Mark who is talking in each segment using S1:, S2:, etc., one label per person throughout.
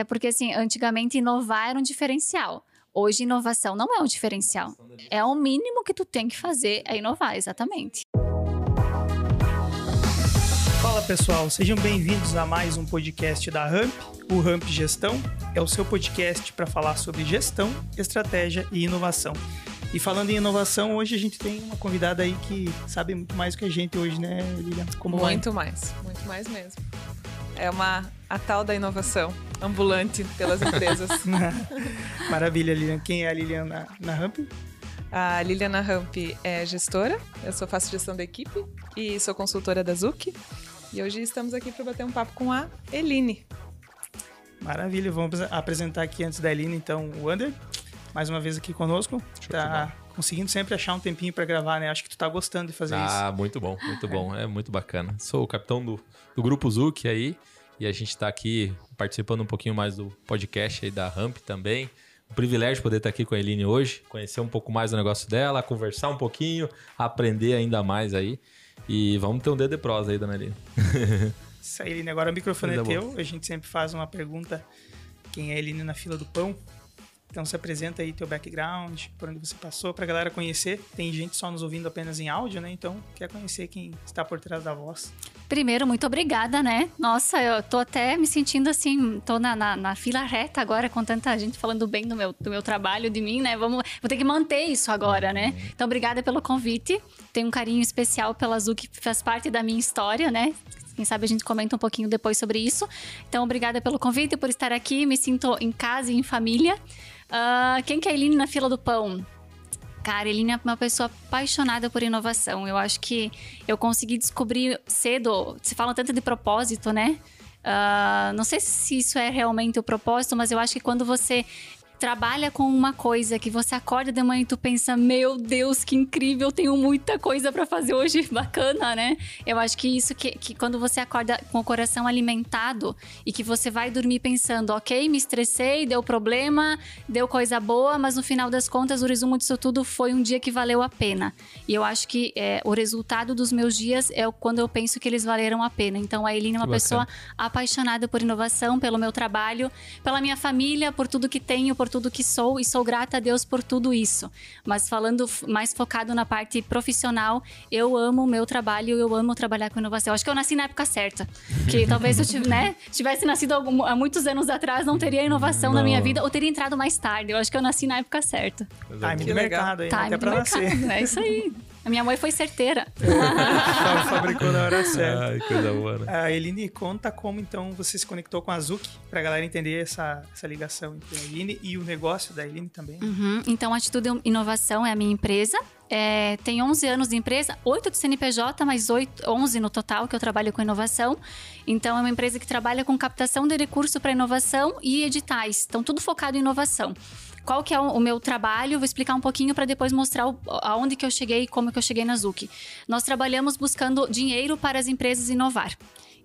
S1: É porque, assim, antigamente inovar era um diferencial. Hoje, inovação não é um diferencial. É o mínimo que tu tem que fazer, é inovar, exatamente.
S2: Fala pessoal, sejam bem-vindos a mais um podcast da Ramp, o Ramp Gestão. É o seu podcast para falar sobre gestão, estratégia e inovação. E falando em inovação, hoje a gente tem uma convidada aí que sabe muito mais do que a gente hoje, né, Lilian?
S3: Como muito vai? mais, muito mais mesmo. É uma a tal da inovação ambulante pelas empresas.
S2: Maravilha, Lilian. Quem é a Lilian na, na Ramp?
S3: A Liliana Ramp é gestora, eu sou faço gestão da equipe e sou consultora da Zuc. E hoje estamos aqui para bater um papo com a Eline.
S2: Maravilha, vamos apresentar aqui antes da Eline, então, o Ander, mais uma vez aqui conosco. Tá conseguindo sempre achar um tempinho para gravar, né? Acho que tu tá gostando de fazer
S4: ah,
S2: isso.
S4: Ah, muito bom, muito bom, é muito bacana. Sou o capitão do, do grupo Zuc aí, e a gente está aqui participando um pouquinho mais do podcast aí da Ramp também. Um privilégio poder estar aqui com a Eline hoje, conhecer um pouco mais do negócio dela, conversar um pouquinho, aprender ainda mais aí. E vamos ter um dedo de prosa aí, dona Eline.
S2: Isso aí, Eline. Agora o microfone é teu. A gente sempre faz uma pergunta: quem é a Eline na fila do pão? Então se apresenta aí teu background, por onde você passou, pra galera conhecer. Tem gente só nos ouvindo apenas em áudio, né? Então quer conhecer quem está por trás da voz.
S1: Primeiro, muito obrigada, né? Nossa, eu tô até me sentindo assim, tô na, na, na, fila reta agora com tanta gente falando bem do meu, do meu trabalho, de mim, né? Vamos, vou ter que manter isso agora, né? Então, obrigada pelo convite. Tenho um carinho especial pela Azul, que faz parte da minha história, né? Quem sabe a gente comenta um pouquinho depois sobre isso. Então, obrigada pelo convite, por estar aqui. Me sinto em casa e em família. Uh, quem que é a Eline na fila do pão? Cara, a Eline é uma pessoa apaixonada por inovação. Eu acho que eu consegui descobrir cedo. Se fala tanto de propósito, né? Uh, não sei se isso é realmente o propósito, mas eu acho que quando você trabalha com uma coisa que você acorda de manhã e tu pensa, meu Deus, que incrível, tenho muita coisa para fazer hoje, bacana, né? Eu acho que isso que, que quando você acorda com o coração alimentado e que você vai dormir pensando, ok, me estressei, deu problema, deu coisa boa, mas no final das contas o resumo disso tudo foi um dia que valeu a pena. E eu acho que é, o resultado dos meus dias é quando eu penso que eles valeram a pena. Então a Eline é uma que pessoa bacana. apaixonada por inovação, pelo meu trabalho, pela minha família, por tudo que tenho, por tudo que sou e sou grata a Deus por tudo isso. Mas falando mais focado na parte profissional, eu amo o meu trabalho, eu amo trabalhar com inovação. Acho que eu nasci na época certa. Que talvez eu tivesse, né, tivesse nascido há muitos anos atrás, não teria inovação não. na minha vida ou teria entrado mais tarde. Eu acho que eu nasci na época certa.
S2: Time de mercado aí, Time até pra
S1: mercado,
S2: nascer.
S1: É isso aí. A minha mãe foi certeira.
S2: fabricou na hora certa.
S4: Ai, coisa boa, né?
S2: A Eline, conta como então você se conectou com a Zuc, pra galera entender essa, essa ligação entre a Eline e o negócio da Eline também.
S1: Uhum. Então, Atitude Inovação é a minha empresa. É, tem 11 anos de empresa, 8 de CNPJ, mas 8, 11 no total que eu trabalho com inovação. Então, é uma empresa que trabalha com captação de recurso para inovação e editais. Então, tudo focado em inovação qual que é o, meu trabalho, vou explicar um pouquinho para depois mostrar o, aonde que eu cheguei e como que eu cheguei na Zuc. Nós trabalhamos buscando dinheiro para as empresas inovar.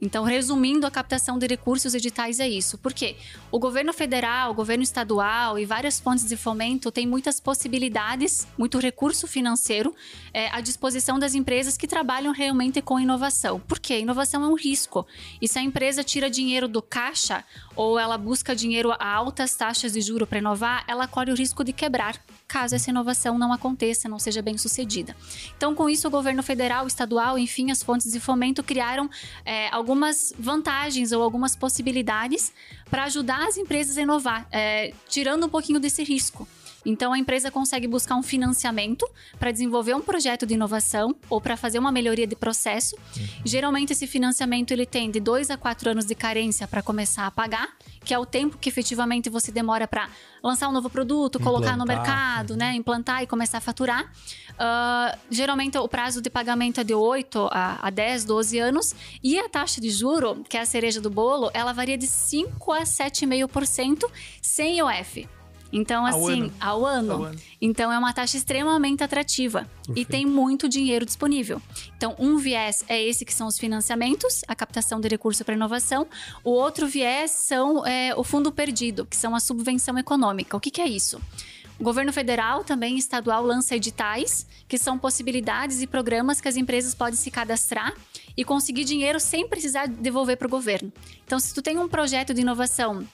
S1: Então, resumindo, a captação de recursos editais é isso. Por quê? O governo federal, o governo estadual e várias fontes de fomento têm muitas possibilidades, muito recurso financeiro é, à disposição das empresas que trabalham realmente com inovação. Por quê? Inovação é um risco. E se a empresa tira dinheiro do caixa ou ela busca dinheiro a altas taxas de juro para inovar, ela corre o risco de quebrar caso essa inovação não aconteça, não seja bem sucedida. Então, com isso, o governo federal, estadual, enfim, as fontes de fomento criaram é, algumas vantagens ou algumas possibilidades para ajudar as empresas a inovar, é, tirando um pouquinho desse risco. Então a empresa consegue buscar um financiamento para desenvolver um projeto de inovação ou para fazer uma melhoria de processo. Uhum. Geralmente esse financiamento ele tem de dois a quatro anos de carência para começar a pagar, que é o tempo que efetivamente você demora para lançar um novo produto, implantar. colocar no mercado, né, implantar e começar a faturar. Uh, geralmente o prazo de pagamento é de 8 a, a 10, 12 anos e a taxa de juro, que é a cereja do bolo, ela varia de 5 a 7,5% sem IOF. Então,
S2: ao
S1: assim,
S2: ano.
S1: Ao, ano.
S2: ao ano.
S1: Então, é uma taxa extremamente atrativa e tem muito dinheiro disponível. Então, um viés é esse que são os financiamentos, a captação de recurso para inovação. O outro viés são é, o fundo perdido, que são a subvenção econômica. O que, que é isso? O governo federal, também estadual, lança editais, que são possibilidades e programas que as empresas podem se cadastrar e conseguir dinheiro sem precisar devolver para o governo. Então, se tu tem um projeto de inovação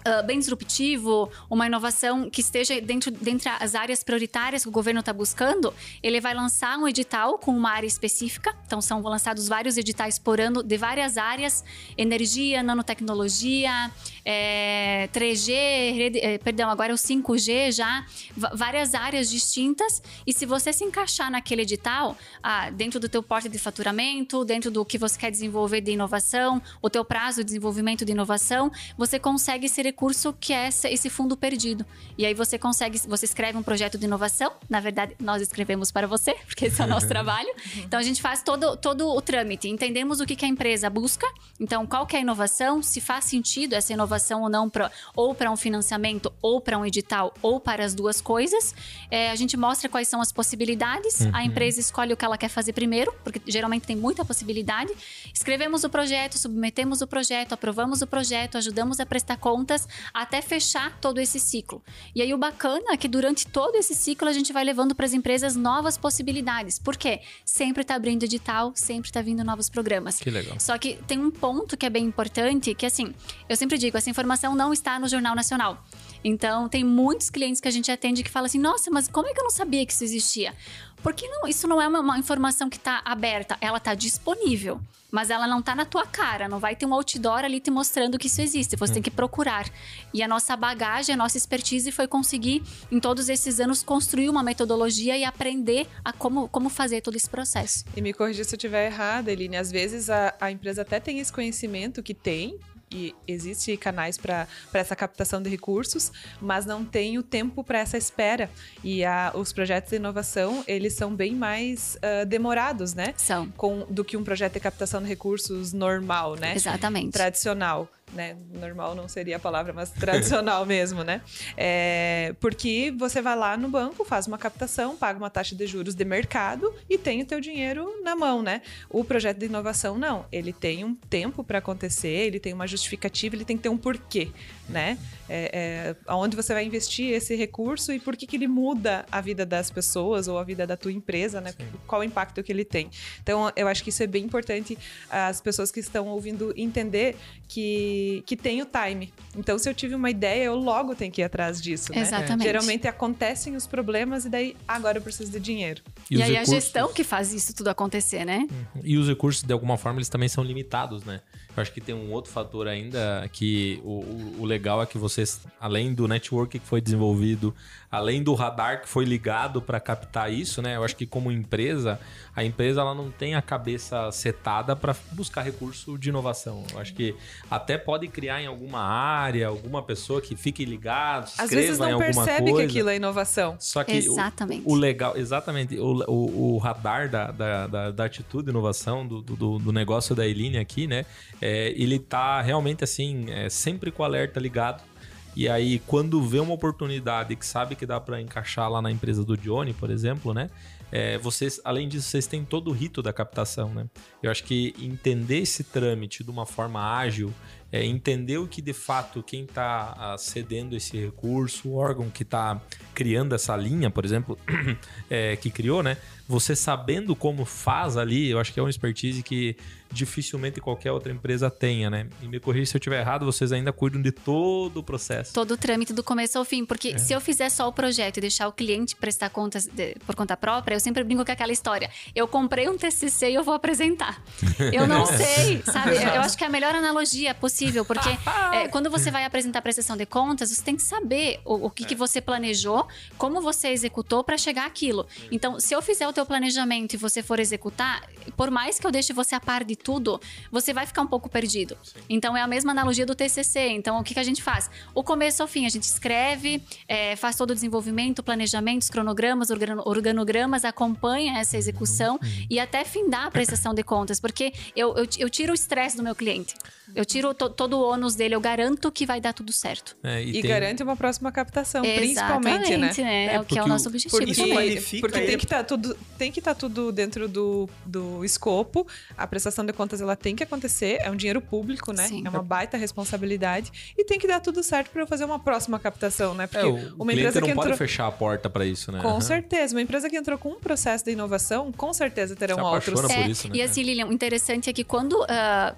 S1: Uh, bem disruptivo, uma inovação que esteja dentro dentre as áreas prioritárias que o governo está buscando, ele vai lançar um edital com uma área específica. Então, são lançados vários editais por ano de várias áreas: energia, nanotecnologia, é, 3G, rede, é, perdão, agora é o 5G já, várias áreas distintas. E se você se encaixar naquele edital, ah, dentro do teu porte de faturamento, dentro do que você quer desenvolver de inovação, o teu prazo de desenvolvimento de inovação, você consegue ser recurso que é esse fundo perdido. E aí você consegue, você escreve um projeto de inovação, na verdade, nós escrevemos para você, porque esse é o nosso trabalho. Então a gente faz todo, todo o trâmite, entendemos o que, que a empresa busca, então qual que é a inovação, se faz sentido essa inovação ou não, pra, ou para um financiamento, ou para um edital, ou para as duas coisas. É, a gente mostra quais são as possibilidades, uhum. a empresa escolhe o que ela quer fazer primeiro, porque geralmente tem muita possibilidade. Escrevemos o projeto, submetemos o projeto, aprovamos o projeto, ajudamos a prestar contas até fechar todo esse ciclo. E aí o bacana é que durante todo esse ciclo a gente vai levando para as empresas novas possibilidades. Por quê? Sempre está abrindo edital, sempre está vindo novos programas.
S4: Que legal.
S1: Só que tem um ponto que é bem importante, que assim, eu sempre digo, essa informação não está no Jornal Nacional. Então, tem muitos clientes que a gente atende que falam assim: nossa, mas como é que eu não sabia que isso existia? Porque não, isso não é uma, uma informação que está aberta, ela está disponível, mas ela não está na tua cara, não vai ter um outdoor ali te mostrando que isso existe, você hum. tem que procurar. E a nossa bagagem, a nossa expertise foi conseguir, em todos esses anos, construir uma metodologia e aprender a como, como fazer todo esse processo.
S3: E me corrija se eu estiver errada, Eline, às vezes a, a empresa até tem esse conhecimento que tem, e existe canais para essa captação de recursos, mas não tem o tempo para essa espera. E a, os projetos de inovação, eles são bem mais uh, demorados, né?
S1: São.
S3: Com, do que um projeto de captação de recursos normal, né?
S1: Exatamente.
S3: Tradicional né? Normal não seria a palavra, mas tradicional mesmo, né? É, porque você vai lá no banco, faz uma captação, paga uma taxa de juros de mercado e tem o teu dinheiro na mão, né? O projeto de inovação não, ele tem um tempo para acontecer, ele tem uma justificativa, ele tem que ter um porquê, né? É, é, aonde você vai investir esse recurso e por que, que ele muda a vida das pessoas ou a vida da tua empresa, né? Sim. Qual o impacto que ele tem. Então, eu acho que isso é bem importante as pessoas que estão ouvindo entender que que, tem o time. Então, se eu tive uma ideia, eu logo tenho que ir atrás disso, né?
S1: Exatamente.
S3: Geralmente acontecem os problemas e daí, agora eu preciso de dinheiro.
S1: E, e aí recursos... a gestão que faz isso tudo acontecer, né?
S4: Uhum. E os recursos, de alguma forma, eles também são limitados, né? Eu acho que tem um outro fator ainda que o, o, o legal é que vocês, além do network que foi desenvolvido, além do radar que foi ligado para captar isso, né? Eu acho que como empresa, a empresa ela não tem a cabeça setada para buscar recurso de inovação. Eu acho que até pode criar em alguma área, alguma pessoa que fique ligado, se Às vezes não
S3: percebe que aquilo é inovação.
S1: Só que exatamente.
S4: O, o legal, exatamente, o, o, o radar da, da, da, da, atitude de inovação do, do, do negócio da Eline aqui, né? É, ele tá realmente assim, é, sempre com o alerta ligado e aí, quando vê uma oportunidade que sabe que dá para encaixar lá na empresa do Johnny, por exemplo, né? É, vocês, além disso, vocês têm todo o rito da captação, né? Eu acho que entender esse trâmite de uma forma ágil, é, entender o que de fato quem está ah, cedendo esse recurso, o órgão que está criando essa linha, por exemplo, é, que criou, né? Você sabendo como faz ali, eu acho que é uma expertise que dificilmente qualquer outra empresa tenha, né? E me corrija se eu estiver errado, vocês ainda cuidam de todo o processo.
S1: Todo o trâmite do começo ao fim, porque é. se eu fizer só o projeto e deixar o cliente prestar contas de, por conta própria, eu sempre brinco com aquela história. Eu comprei um TCC e eu vou apresentar. Eu não sei, sabe? Eu acho que é a melhor analogia possível, porque é, quando você vai apresentar a prestação de contas, você tem que saber o, o que, é. que você planejou, como você executou para chegar aquilo. Então, se eu fizer o teu planejamento e você for executar, por mais que eu deixe você a par de tudo, você vai ficar um pouco perdido. Sim. Então é a mesma analogia do TCC. Então o que, que a gente faz? O começo ao fim, a gente escreve, é, faz todo o desenvolvimento, planejamentos, cronogramas, organogramas, acompanha essa execução uhum. e até findar a prestação de contas, porque eu, eu, eu tiro o estresse do meu cliente. Eu tiro to, todo o ônus dele, eu garanto que vai dar tudo certo.
S3: É, e, e tem... garante uma próxima captação, principalmente, né?
S1: né? É, é o que é o nosso objetivo
S3: porque,
S1: também.
S3: Porque tem que estar tá tudo, tem que estar tá tudo dentro do, do escopo. A prestação de contas ela tem que acontecer, é um dinheiro público, né? Sim. É uma baita responsabilidade e tem que dar tudo certo para eu fazer uma próxima captação, né?
S4: Porque é, o uma empresa não que entrou... pode fechar a porta para isso, né?
S3: Com uhum. certeza, uma empresa que entrou com um processo de inovação, com certeza terão outros.
S1: É,
S4: por isso, né?
S1: E assim, Lilian, o interessante é que quando, uh,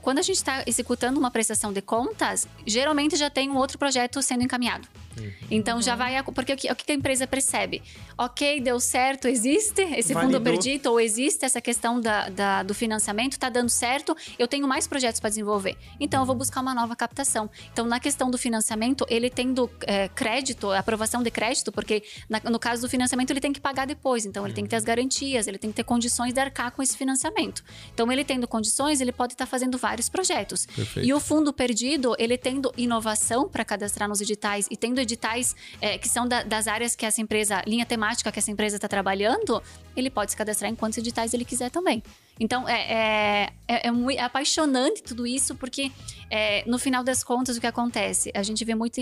S1: quando a gente está executando uma prestação prestação de contas, geralmente já tem um outro projeto sendo encaminhado. Uhum. Então já vai. Porque o que, o que a empresa percebe? Ok, deu certo, existe esse Validou. fundo perdido, ou existe essa questão da, da do financiamento, está dando certo, eu tenho mais projetos para desenvolver. Então eu vou buscar uma nova captação. Então, na questão do financiamento, ele tendo é, crédito, aprovação de crédito, porque na, no caso do financiamento ele tem que pagar depois. Então, ele tem que ter as garantias, ele tem que ter condições de arcar com esse financiamento. Então, ele tendo condições, ele pode estar tá fazendo vários projetos. Perfeito. E o fundo perdido, ele tendo inovação para cadastrar nos editais e tendo editais é, que são da, das áreas que essa empresa, linha temática que essa empresa está trabalhando, ele pode se cadastrar em quantos editais ele quiser também. Então, é, é, é, é, muito, é apaixonante tudo isso, porque é, no final das contas, o que acontece? A gente vê muito.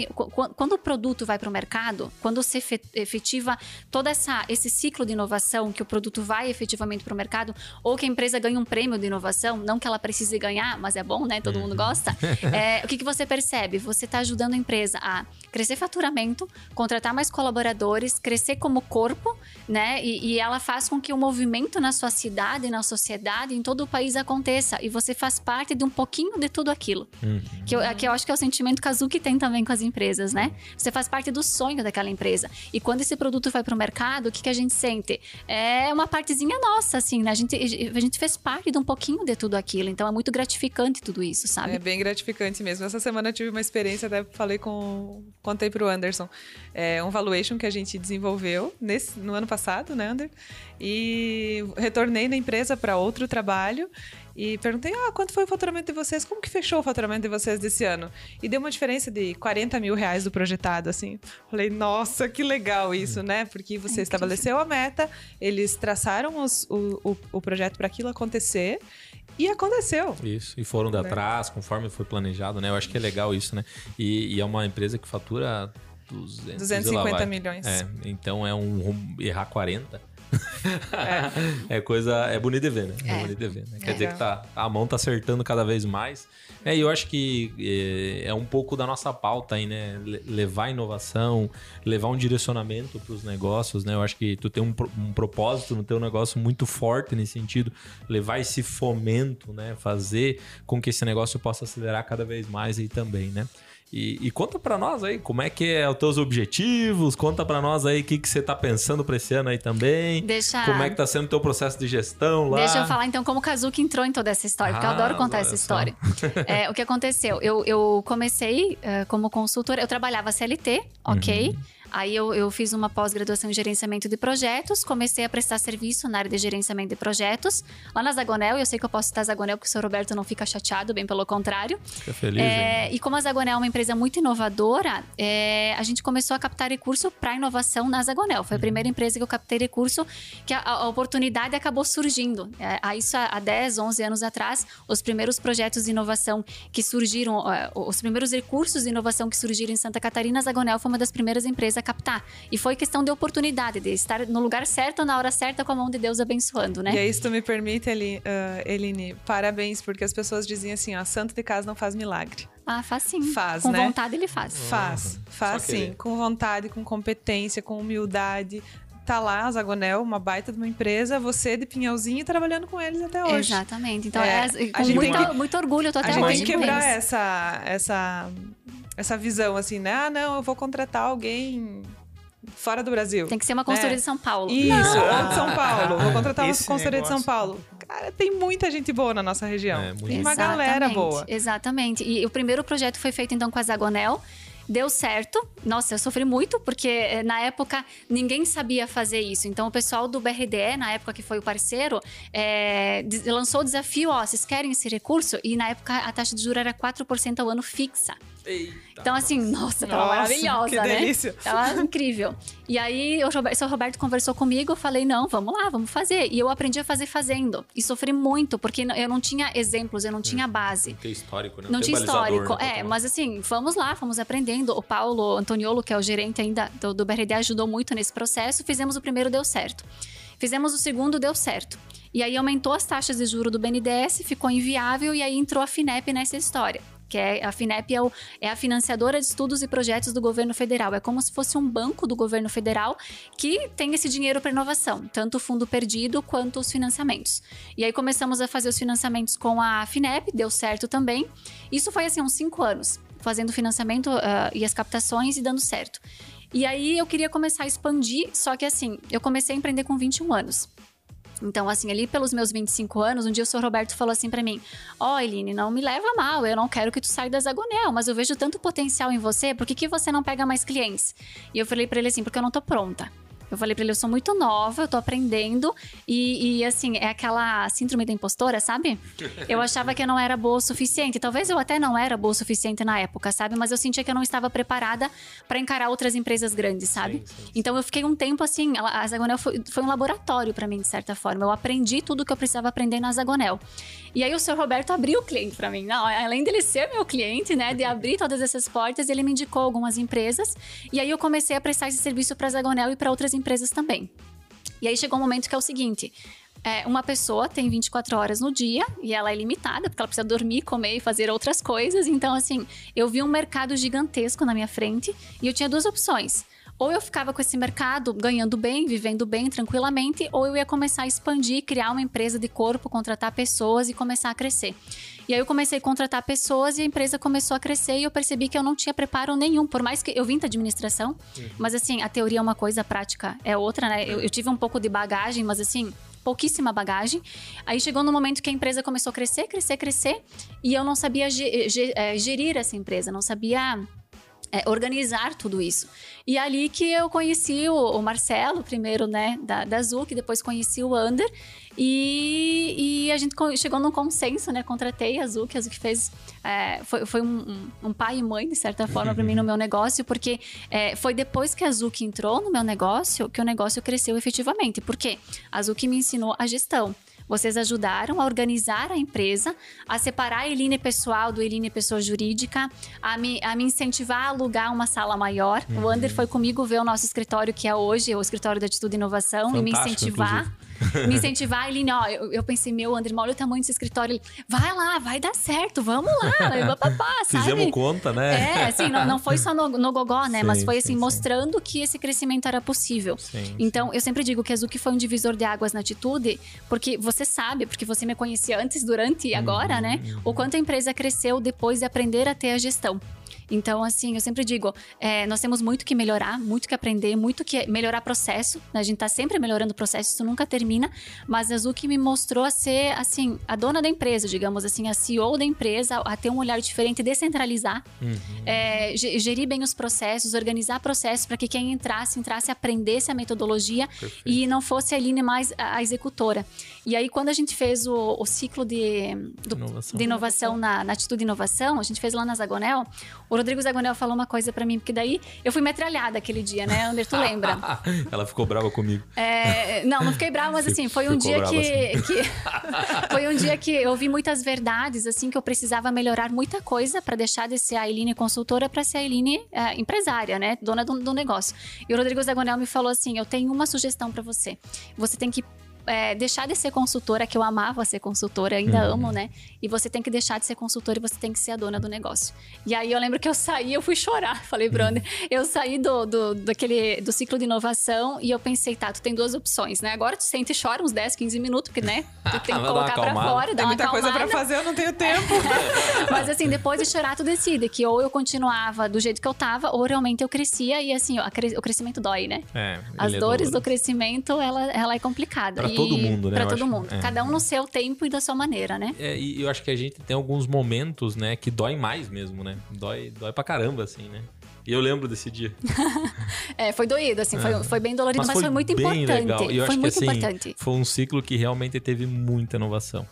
S1: Quando o produto vai para o mercado, quando se efetiva todo essa, esse ciclo de inovação, que o produto vai efetivamente para o mercado, ou que a empresa ganha um prêmio de inovação, não que ela precise ganhar, mas é bom, né? Todo mundo uhum. gosta. É, o que, que você percebe? Você está ajudando a empresa a crescer faturamento, contratar mais colaboradores, crescer como corpo, né? E, e ela faz com que o movimento na sua cidade, na sociedade, em todo o país aconteça. E você faz parte de um pouquinho de tudo aquilo. Uhum. Que, eu, que eu acho que é o sentimento que a Zuki tem também com as empresas, né? Você faz parte do sonho daquela empresa. E quando esse produto vai para o mercado, o que, que a gente sente? É uma partezinha nossa, assim, né? A gente, a gente fez parte de um pouquinho de tudo aquilo. Então é muito gratificante tudo isso, sabe?
S3: É bem gratificante mesmo. Essa semana eu tive uma experiência, até falei com. Contei pro Anderson. É um valuation que a gente desenvolveu nesse, no ano passado, né, Ander? E retornei na empresa para outro trabalho e perguntei: ah, quanto foi o faturamento de vocês? Como que fechou o faturamento de vocês desse ano? E deu uma diferença de 40 mil reais do projetado, assim. Falei, nossa, que legal isso, né? Porque você é estabeleceu a meta, eles traçaram os, o, o, o projeto para aquilo acontecer. E aconteceu.
S4: Isso, e foram de né? atrás, conforme foi planejado, né? Eu acho que é legal isso, né? E, e é uma empresa que fatura 200,
S3: 250 milhões.
S4: É, então é um errar 40 é. é. coisa. É bonito de ver, né? É, é bonito de ver. Né? Quer é. dizer que tá, a mão tá acertando cada vez mais. É, e eu acho que é, é, um pouco da nossa pauta aí, né? Levar inovação, levar um direcionamento para os negócios, né? Eu acho que tu tem um, um propósito no teu negócio muito forte nesse sentido, levar esse fomento, né? Fazer com que esse negócio possa acelerar cada vez mais aí também, né? E, e conta para nós aí como é que é os teus objetivos, conta para nós aí o que, que você tá pensando para esse ano aí também. Deixa... Como é que tá sendo o teu processo de gestão lá.
S1: Deixa eu falar então como o Kazuki entrou em toda essa história, porque eu adoro contar essa história. é, o que aconteceu? Eu, eu comecei uh, como consultora, eu trabalhava CLT, ok? Uhum. Aí eu, eu fiz uma pós-graduação em gerenciamento de projetos, comecei a prestar serviço na área de gerenciamento de projetos, lá na Zagonel, eu sei que eu posso citar a Zagonel, porque o senhor Roberto não fica chateado, bem pelo contrário.
S4: Fica feliz. É,
S1: e como a Zagonel é uma empresa muito inovadora, é, a gente começou a captar recurso para inovação na Zagonel. Foi a primeira uhum. empresa que eu captei recurso, que a, a oportunidade acabou surgindo. É, isso há 10, 11 anos atrás, os primeiros projetos de inovação que surgiram, é, os primeiros recursos de inovação que surgiram em Santa Catarina, a Zagonel foi uma das primeiras empresas a captar. E foi questão de oportunidade, de estar no lugar certo, na hora certa, com a mão de Deus abençoando, né?
S3: E aí, se tu me permite, uh, Eline, parabéns, porque as pessoas diziam assim, ó, santo de casa não faz milagre.
S1: Ah, faz sim.
S3: Faz,
S1: com
S3: né?
S1: vontade ele faz.
S3: Faz, faz sim. Com vontade, com competência, com humildade tá lá, a Zagonel, uma baita de uma empresa, você de Pinhalzinho trabalhando com eles até hoje.
S1: Exatamente. Então, é, é com muito, que, muito orgulho, eu tô até
S3: A gente tem que quebrar essa, essa, essa visão, assim, né? Ah, não, eu vou contratar alguém fora do Brasil.
S1: Tem que ser uma consultoria é. de São Paulo.
S3: Isso, ou de São Paulo. Vou contratar uma consultoria de São Paulo. Cara, tem muita gente boa na nossa região. É, tem uma galera boa.
S1: Exatamente. E o primeiro projeto foi feito então com a Zagonel. Deu certo. Nossa, eu sofri muito, porque eh, na época ninguém sabia fazer isso. Então, o pessoal do BRDE, na época que foi o parceiro, é, lançou o desafio: ó, vocês querem esse recurso? E na época a taxa de juros era 4% ao ano fixa.
S3: Eita,
S1: então, assim, nossa, tava nossa, maravilhosa, que
S3: né? Delícia.
S1: Tava incrível. E aí, o seu Roberto conversou comigo, eu falei, não, vamos lá, vamos fazer. E eu aprendi a fazer fazendo. E sofri muito, porque eu não tinha exemplos, eu não tinha hum. base. Não
S4: tinha histórico, né?
S1: Não, não tinha histórico. É, mas assim, vamos lá, fomos aprendendo. O Paulo Antoniolo, que é o gerente ainda do, do BRD, ajudou muito nesse processo. Fizemos o primeiro, deu certo. Fizemos o segundo, deu certo. E aí aumentou as taxas de juro do BNDES, ficou inviável e aí entrou a FINEP nessa história. Que é a FINEP é, o, é a financiadora de estudos e projetos do governo federal. É como se fosse um banco do governo federal que tem esse dinheiro para inovação, tanto o fundo perdido quanto os financiamentos. E aí começamos a fazer os financiamentos com a FINEP, deu certo também. Isso foi assim uns cinco anos, fazendo financiamento uh, e as captações e dando certo. E aí eu queria começar a expandir, só que assim, eu comecei a empreender com 21 anos. Então, assim, ali pelos meus 25 anos, um dia o senhor Roberto falou assim para mim: Ó, oh, Eline, não me leva mal, eu não quero que tu saia da Zagonel, mas eu vejo tanto potencial em você, por que, que você não pega mais clientes? E eu falei para ele assim: porque eu não tô pronta. Eu falei pra ele, eu sou muito nova, eu tô aprendendo. E, e, assim, é aquela síndrome da impostora, sabe? Eu achava que eu não era boa o suficiente. Talvez eu até não era boa o suficiente na época, sabe? Mas eu sentia que eu não estava preparada para encarar outras empresas grandes, sabe? Sim, sim, sim. Então eu fiquei um tempo assim, a Zagonel foi, foi um laboratório para mim, de certa forma. Eu aprendi tudo que eu precisava aprender na Zagonel. E aí o seu Roberto abriu o cliente para mim. Não, além dele ser meu cliente, né, de abrir todas essas portas, ele me indicou algumas empresas. E aí eu comecei a prestar esse serviço para Zagonel e para outras empresas também. E aí chegou um momento que é o seguinte: é, uma pessoa tem 24 horas no dia e ela é limitada, porque ela precisa dormir, comer e fazer outras coisas. Então, assim, eu vi um mercado gigantesco na minha frente e eu tinha duas opções ou eu ficava com esse mercado ganhando bem, vivendo bem, tranquilamente, ou eu ia começar a expandir, criar uma empresa de corpo, contratar pessoas e começar a crescer. E aí eu comecei a contratar pessoas e a empresa começou a crescer e eu percebi que eu não tinha preparo nenhum, por mais que eu vim da administração, uhum. mas assim, a teoria é uma coisa, a prática é outra, né? Eu, eu tive um pouco de bagagem, mas assim, pouquíssima bagagem. Aí chegou no momento que a empresa começou a crescer, crescer, crescer, e eu não sabia é, gerir essa empresa, não sabia é, organizar tudo isso. E ali que eu conheci o, o Marcelo, primeiro, né, da, da Zuc, depois conheci o Ander, e, e, a gente chegou num consenso, né, contratei a Zuc, a Zuc fez, é, foi, foi um, um, pai e mãe, de certa forma, para mim no meu negócio, porque é, foi depois que a Zuc entrou no meu negócio que o negócio cresceu efetivamente, porque a Zuc me ensinou a gestão. Vocês ajudaram a organizar a empresa, a separar a Eline pessoal do Eline pessoa jurídica, a me, a me incentivar a alugar uma sala maior. Uhum. O Ander foi comigo ver o nosso escritório, que é hoje o escritório da Atitude e Inovação, Fantástico, e me incentivar. Inclusive me incentivar. Ele, ó, eu, eu pensei, meu, André, olha o tamanho desse escritório. Ele, vai lá, vai dar certo, vamos lá, papapá, sabe?
S4: Fizemos conta, né?
S1: É, assim, não, não foi só no, no gogó, né? Sim, Mas foi assim, sim, mostrando sim. que esse crescimento era possível. então, eu sempre digo que a Zuki foi um divisor de águas na atitude, porque você sabe, porque você me conhecia antes, durante e agora, uhum, né? Uhum. O quanto a empresa cresceu depois de aprender a ter a gestão. Então, assim, eu sempre digo, é, nós temos muito que melhorar, muito que aprender, muito que melhorar processo. Né? A gente está sempre melhorando o processo, isso nunca termina. Mas a Zuki me mostrou a ser, assim, a dona da empresa, digamos assim, a CEO da empresa, a ter um olhar diferente, descentralizar, uhum. é, gerir bem os processos, organizar processos para que quem entrasse, entrasse, aprendesse a metodologia Perfeito. e não fosse a Aline mais a executora. E aí, quando a gente fez o, o ciclo de, do, inovação, de inovação na, na Atitude Inovação, a gente fez lá na Zagonel, o Rodrigo Zagonel falou uma coisa para mim, porque daí eu fui metralhada aquele dia, né, Ander? Tu lembra?
S4: Ela ficou brava comigo.
S1: É, não, não fiquei brava, mas assim, foi um dia que, assim. que foi um dia que eu vi muitas verdades, assim, que eu precisava melhorar muita coisa para deixar de ser a Eline consultora para ser a Eline é, empresária, né, dona do, do negócio. E o Rodrigo Zagonel me falou assim: eu tenho uma sugestão para você. Você tem que é, deixar de ser consultora, que eu amava ser consultora, ainda uhum. amo, né? E você tem que deixar de ser consultora e você tem que ser a dona do negócio. E aí eu lembro que eu saí, eu fui chorar. Falei, Bronder, uhum. eu saí do, do, daquele, do ciclo de inovação e eu pensei, tá, tu tem duas opções, né? Agora tu sente e chora uns 10, 15 minutos, porque, né? Tu tem que colocar pra fora,
S3: Tem muita coisa pra fazer, eu não tenho tempo.
S1: Mas assim, depois de chorar, tu decide que ou eu continuava do jeito que eu tava, ou realmente eu crescia e assim, o crescimento dói, né? É, As é dores é do crescimento, ela, ela é complicada.
S4: Pra todo mundo, né?
S1: Pra todo mundo. É. Cada um no seu tempo e da sua maneira, né?
S4: É, e eu acho que a gente tem alguns momentos, né, que dói mais mesmo, né? Dói, dói pra caramba, assim, né? E eu lembro desse dia.
S1: é, foi doído, assim, foi, é. foi bem dolorido, mas, mas foi, foi, muito importante. Legal. E eu foi acho muito que, assim, importante.
S4: Foi um ciclo que realmente teve muita inovação.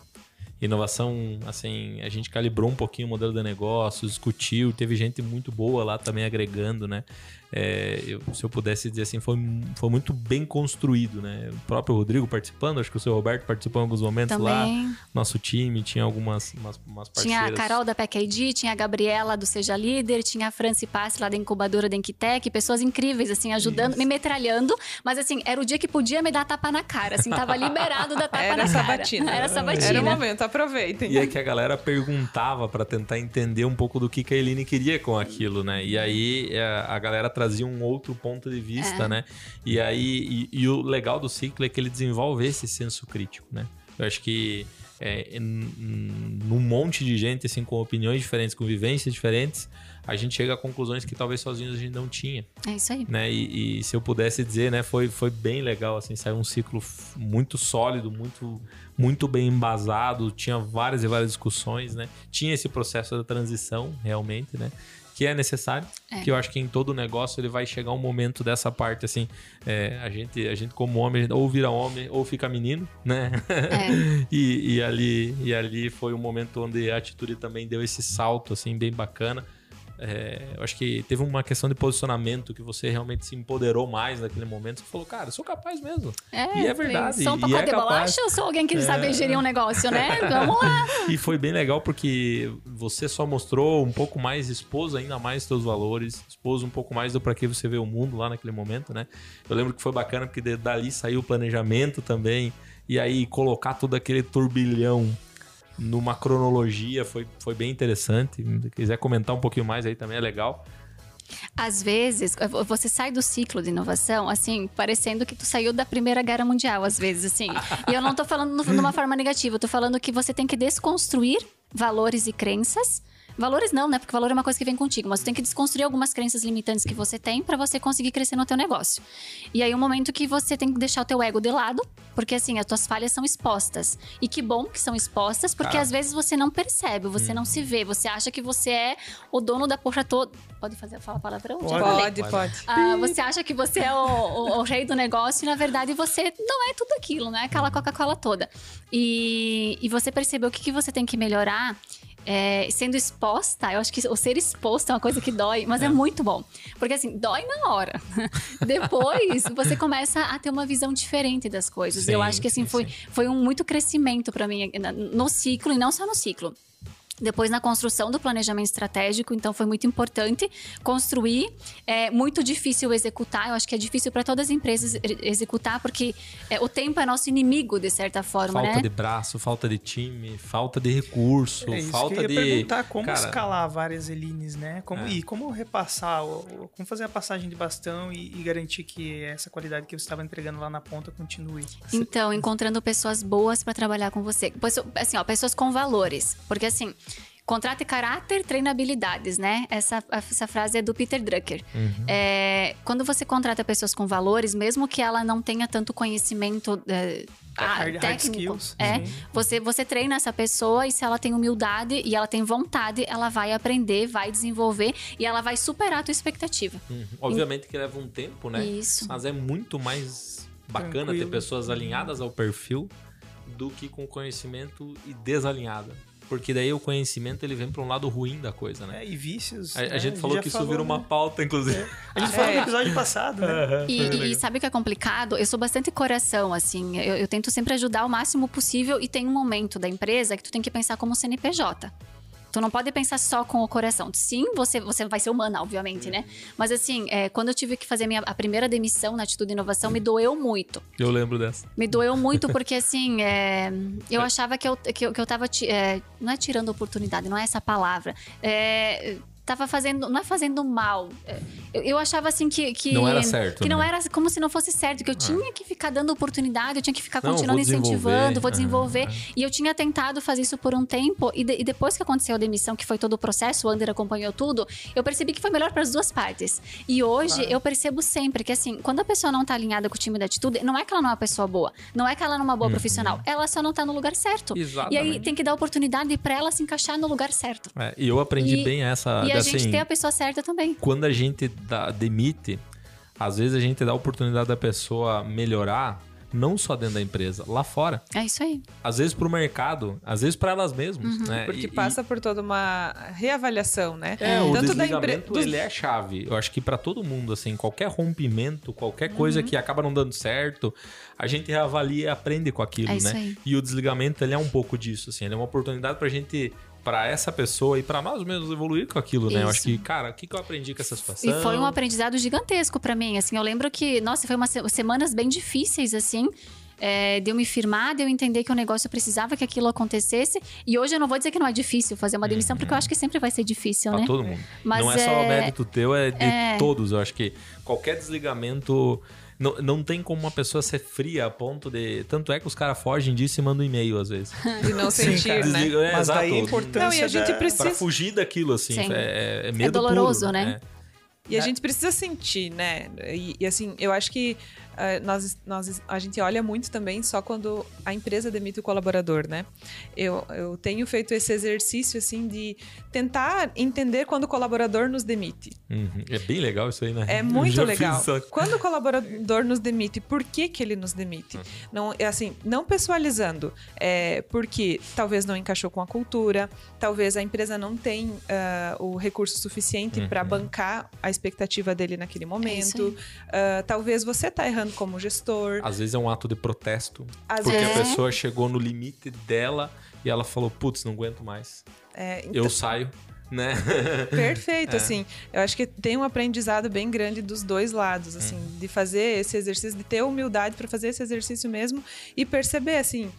S4: Inovação, assim, a gente calibrou um pouquinho o modelo de negócio, discutiu, teve gente muito boa lá também agregando, né? É, eu, se eu pudesse dizer assim, foi, foi muito bem construído, né? O próprio Rodrigo participando, acho que o seu Roberto participou em alguns momentos Também. lá. Nosso time tinha algumas umas, umas
S1: Tinha a Carol da PEC tinha a Gabriela do Seja Líder, tinha a Franci Passe lá da incubadora da Enquitec, pessoas incríveis, assim, ajudando, Isso. me metralhando, mas assim, era o dia que podia me dar tapa na cara, assim, tava liberado da tapa
S3: era
S1: na
S3: sabatina.
S1: cara. Era sabatina.
S3: Era o momento, aproveitem.
S4: E é que a galera perguntava para tentar entender um pouco do que, que a Eline queria com aquilo, né? E aí é, a galera trazia um outro ponto de vista,
S1: É.
S4: né? E aí, e, e o legal do ciclo é que ele desenvolve esse senso crítico, né? Eu acho que é, num monte de gente, assim, com opiniões diferentes, com vivências diferentes, a gente chega a conclusões que talvez sozinhos a gente não tinha
S1: É isso aí.
S4: né? E, e se eu pudesse dizer, né, foi, foi bem legal, assim, saiu um ciclo muito sólido, muito, muito bem embasado, tinha várias e várias discussões, né? Tinha esse processo da transição, realmente, né? Que é necessário,
S1: É.
S4: que eu acho que em todo negócio ele vai chegar um momento dessa parte, assim, é, a, gente, a gente como homem, a gente ou vira homem ou fica menino, né?
S1: É.
S4: e, e ali, e ali foi um momento onde a atitude também deu esse salto, assim, bem bacana. É, eu acho que teve uma questão de posicionamento que você realmente se empoderou mais naquele momento. Você falou, cara, eu sou capaz mesmo.
S1: É,
S4: E é verdade,
S1: Sou um pacote
S4: é
S1: de
S4: capaz.
S1: bolacha ou sou alguém que sabe gerir um negócio, né? Vamos lá.
S4: E foi bem legal porque você só mostrou um pouco mais, expôs ainda mais seus valores, expôs um pouco mais do para que você vê o mundo lá naquele momento, né? Eu lembro que foi bacana porque dali saiu o planejamento também, e aí colocar todo aquele turbilhão numa cronologia foi, foi bem interessante. Se quiser comentar um pouquinho mais aí também é legal.
S1: Às vezes, você sai do ciclo de inovação, assim, parecendo que tu saiu da Primeira Guerra Mundial, às vezes, assim. E eu não tô falando no- numa forma negativa, eu tô falando que você tem que desconstruir valores e crenças. Valores não, né? Porque valor é uma coisa que vem contigo, mas você tem que desconstruir algumas crenças limitantes que você tem pra você conseguir crescer no teu negócio. E aí, um momento que você tem que deixar o teu ego de lado, porque assim, as tuas falhas são expostas. E que bom que são expostas, porque
S4: Ah.
S1: às vezes você não percebe, você não se vê, você acha que você é o dono da porra toda. Pode fazer, fala palavrão?
S2: Pode.
S1: falei.
S3: Pode, pode.
S1: Ah, você acha que você é o, o- o rei do negócio e, na verdade, você não é tudo aquilo, né? Aquela Coca-Cola toda. E, e você percebeu o que, que você tem que melhorar. É, sendo exposta, eu acho que o ser exposto é uma coisa que dói, mas é, muito bom. Porque assim, dói na hora. Depois você começa a ter uma visão diferente das coisas. eu
S4: Sim,
S1: acho que assim
S4: sim,
S1: foi,
S4: sim.
S1: foi um muito crescimento para mim no ciclo, e não só no ciclo. Depois na construção do planejamento estratégico, então foi muito importante construir. É muito difícil executar. Eu acho que é difícil para todas as empresas executar, porque é, o tempo é nosso inimigo, de certa forma,
S4: Falta
S1: né?
S4: de braço, falta de time, falta de recurso,
S2: É isso
S4: falta
S2: que eu ia
S4: de.
S2: perguntar como
S4: Cara,
S2: escalar várias Elines, né? Como,
S4: É.
S2: E como repassar, como fazer a passagem de bastão e, e garantir que essa qualidade que você estava entregando lá na ponta continue.
S1: Então, encontrando pessoas boas para trabalhar com você. Assim, ó, pessoas com valores. Porque assim, contrate caráter, treina habilidades, né? Essa, essa frase é do Peter Drucker.
S4: Uhum.
S1: É, quando você contrata pessoas com valores, mesmo que ela não tenha tanto conhecimento é, ah,
S2: hard, hard
S1: técnico,
S2: skills.
S1: é, você, você treina essa pessoa e se ela tem humildade e ela tem vontade, ela vai aprender, vai desenvolver e ela vai superar a tua expectativa.
S4: Uhum. Obviamente que leva um tempo, né?
S1: Isso.
S4: Mas é muito mais bacana
S2: Tranquilo.
S4: ter pessoas alinhadas ao perfil do que com conhecimento e desalinhada. Porque daí o conhecimento ele vem para um lado ruim da coisa, né?
S2: É, e vícios.
S4: A, a
S2: né?
S4: gente falou que isso
S2: falou,
S4: virou uma
S2: né?
S4: pauta, inclusive.
S2: A gente falou
S3: É.
S2: no episódio passado, né?
S1: E, e- e sabe o que é complicado? Eu sou bastante coração, assim. Eu, eu tento sempre ajudar o máximo possível e tem um momento da empresa que tu tem que pensar como CNPJ. Tu não pode pensar só com o coração. Sim, você, você vai ser humana, obviamente, né? Mas assim, é, quando eu tive que fazer minha, a primeira demissão na Atitude de Inovação, me doeu muito.
S4: Eu lembro dessa.
S1: Me doeu muito porque, assim, é, eu achava que eu, que eu, que eu tava. é, não é tirando oportunidade, não é essa palavra. É, tava fazendo. Não é fazendo mal. É, eu, eu achava, assim, que. que
S4: Não era certo,
S1: Que não
S4: né?
S1: era como se não fosse certo, que eu tinha que ficar dando oportunidade, eu tinha que ficar
S4: Não,
S1: continuando
S4: vou
S1: incentivando, vou
S4: Ah,
S1: desenvolver.
S4: ah.
S1: E eu tinha tentado fazer isso por um tempo, e, de- e depois que aconteceu a demissão, que foi todo o processo, o Ander acompanhou tudo, eu percebi que foi melhor para as duas partes. E hoje eu percebo sempre que, assim, quando a pessoa não tá alinhada com o time da atitude, não é que ela não é uma pessoa boa, não é que ela não é uma boa profissional, ela só não tá no lugar certo. E aí
S4: Uhum. Exatamente.
S1: tem que dar oportunidade para ela se encaixar no lugar certo.
S4: É, e eu aprendi
S1: E-
S4: bem essa.
S1: e a
S4: assim,
S1: gente tem a pessoa certa também.
S4: quando a gente dá- demite, às vezes a gente dá a oportunidade da pessoa melhorar, não só dentro da empresa, lá fora.
S1: É isso aí.
S4: Às vezes pro mercado, às vezes para elas mesmas,
S1: Uhum.
S4: né?
S3: Porque
S4: E-
S3: passa por toda uma reavaliação, né?
S4: É, o
S3: Tanto da empre...
S4: desligamento, ele é a chave. Eu acho que pra todo mundo, assim, qualquer rompimento, qualquer
S1: Uhum.
S4: coisa que acaba não dando certo, a gente reavalia e aprende com aquilo,
S1: É isso
S4: né?
S1: aí.
S4: E o desligamento, ele é um pouco disso, assim. Ele é uma oportunidade pra gente, pra essa pessoa e pra nós mesmos evoluir com aquilo, né? Eu acho
S1: Isso.
S4: que, cara, o que, que eu aprendi com essa situação?
S1: E foi um aprendizado gigantesco pra mim. Assim, eu lembro que, nossa, foi umas se- semanas bem difíceis, assim. é, de eu me firmar, de eu entender que o negócio precisava que aquilo acontecesse. E hoje eu não vou dizer que não é difícil fazer uma demissão, porque eu acho que sempre vai ser difícil,
S4: Pra
S1: né?
S4: todo mundo.
S1: Mas
S4: não é, só
S1: é-
S4: o mérito teu, é de
S1: é.
S4: todos. Eu acho que qualquer desligamento. Não, não tem como uma pessoa ser fria a ponto de. Tanto é que os caras fogem disso e mandam e-mail às vezes.
S3: De não sentir, né?
S4: Desliga- é,
S2: Mas
S4: exato.
S2: daí a importância
S3: Não, e a gente
S2: da-
S3: precisa-
S4: Pra fugir daquilo, assim.
S1: Sim.
S4: É, é, medo
S1: doloroso,
S4: puro,
S1: né?
S3: E a gente precisa sentir, né? E, e, assim, eu acho que nós, nós, a gente olha muito também só quando a empresa demite o colaborador, né? Eu, eu tenho feito esse exercício, assim, de tentar entender quando o colaborador nos demite.
S4: Uhum. É bem legal isso aí, né?
S3: É muito legal. Quando o colaborador nos demite, por que, que ele nos demite?
S4: Uhum.
S3: Não, é assim, não pessoalizando, é porque talvez não encaixou com a cultura, talvez a empresa não tem ah, o recurso suficiente para
S4: Uhum.
S3: bancar a expectativa dele naquele
S1: É
S3: momento. Ah, talvez você está errando como gestor.
S4: Às vezes é um ato de protesto.
S3: Às
S4: Porque
S1: vezes-
S4: a pessoa chegou no limite dela e ela falou: putz, não aguento mais.
S3: É, então-
S4: Eu saio, né?
S3: Perfeito,
S4: É.
S3: assim. Eu acho que tem um aprendizado bem grande dos dois lados, assim,
S4: Hum.
S3: de fazer esse exercício, de ter humildade para fazer esse exercício mesmo e perceber, assim,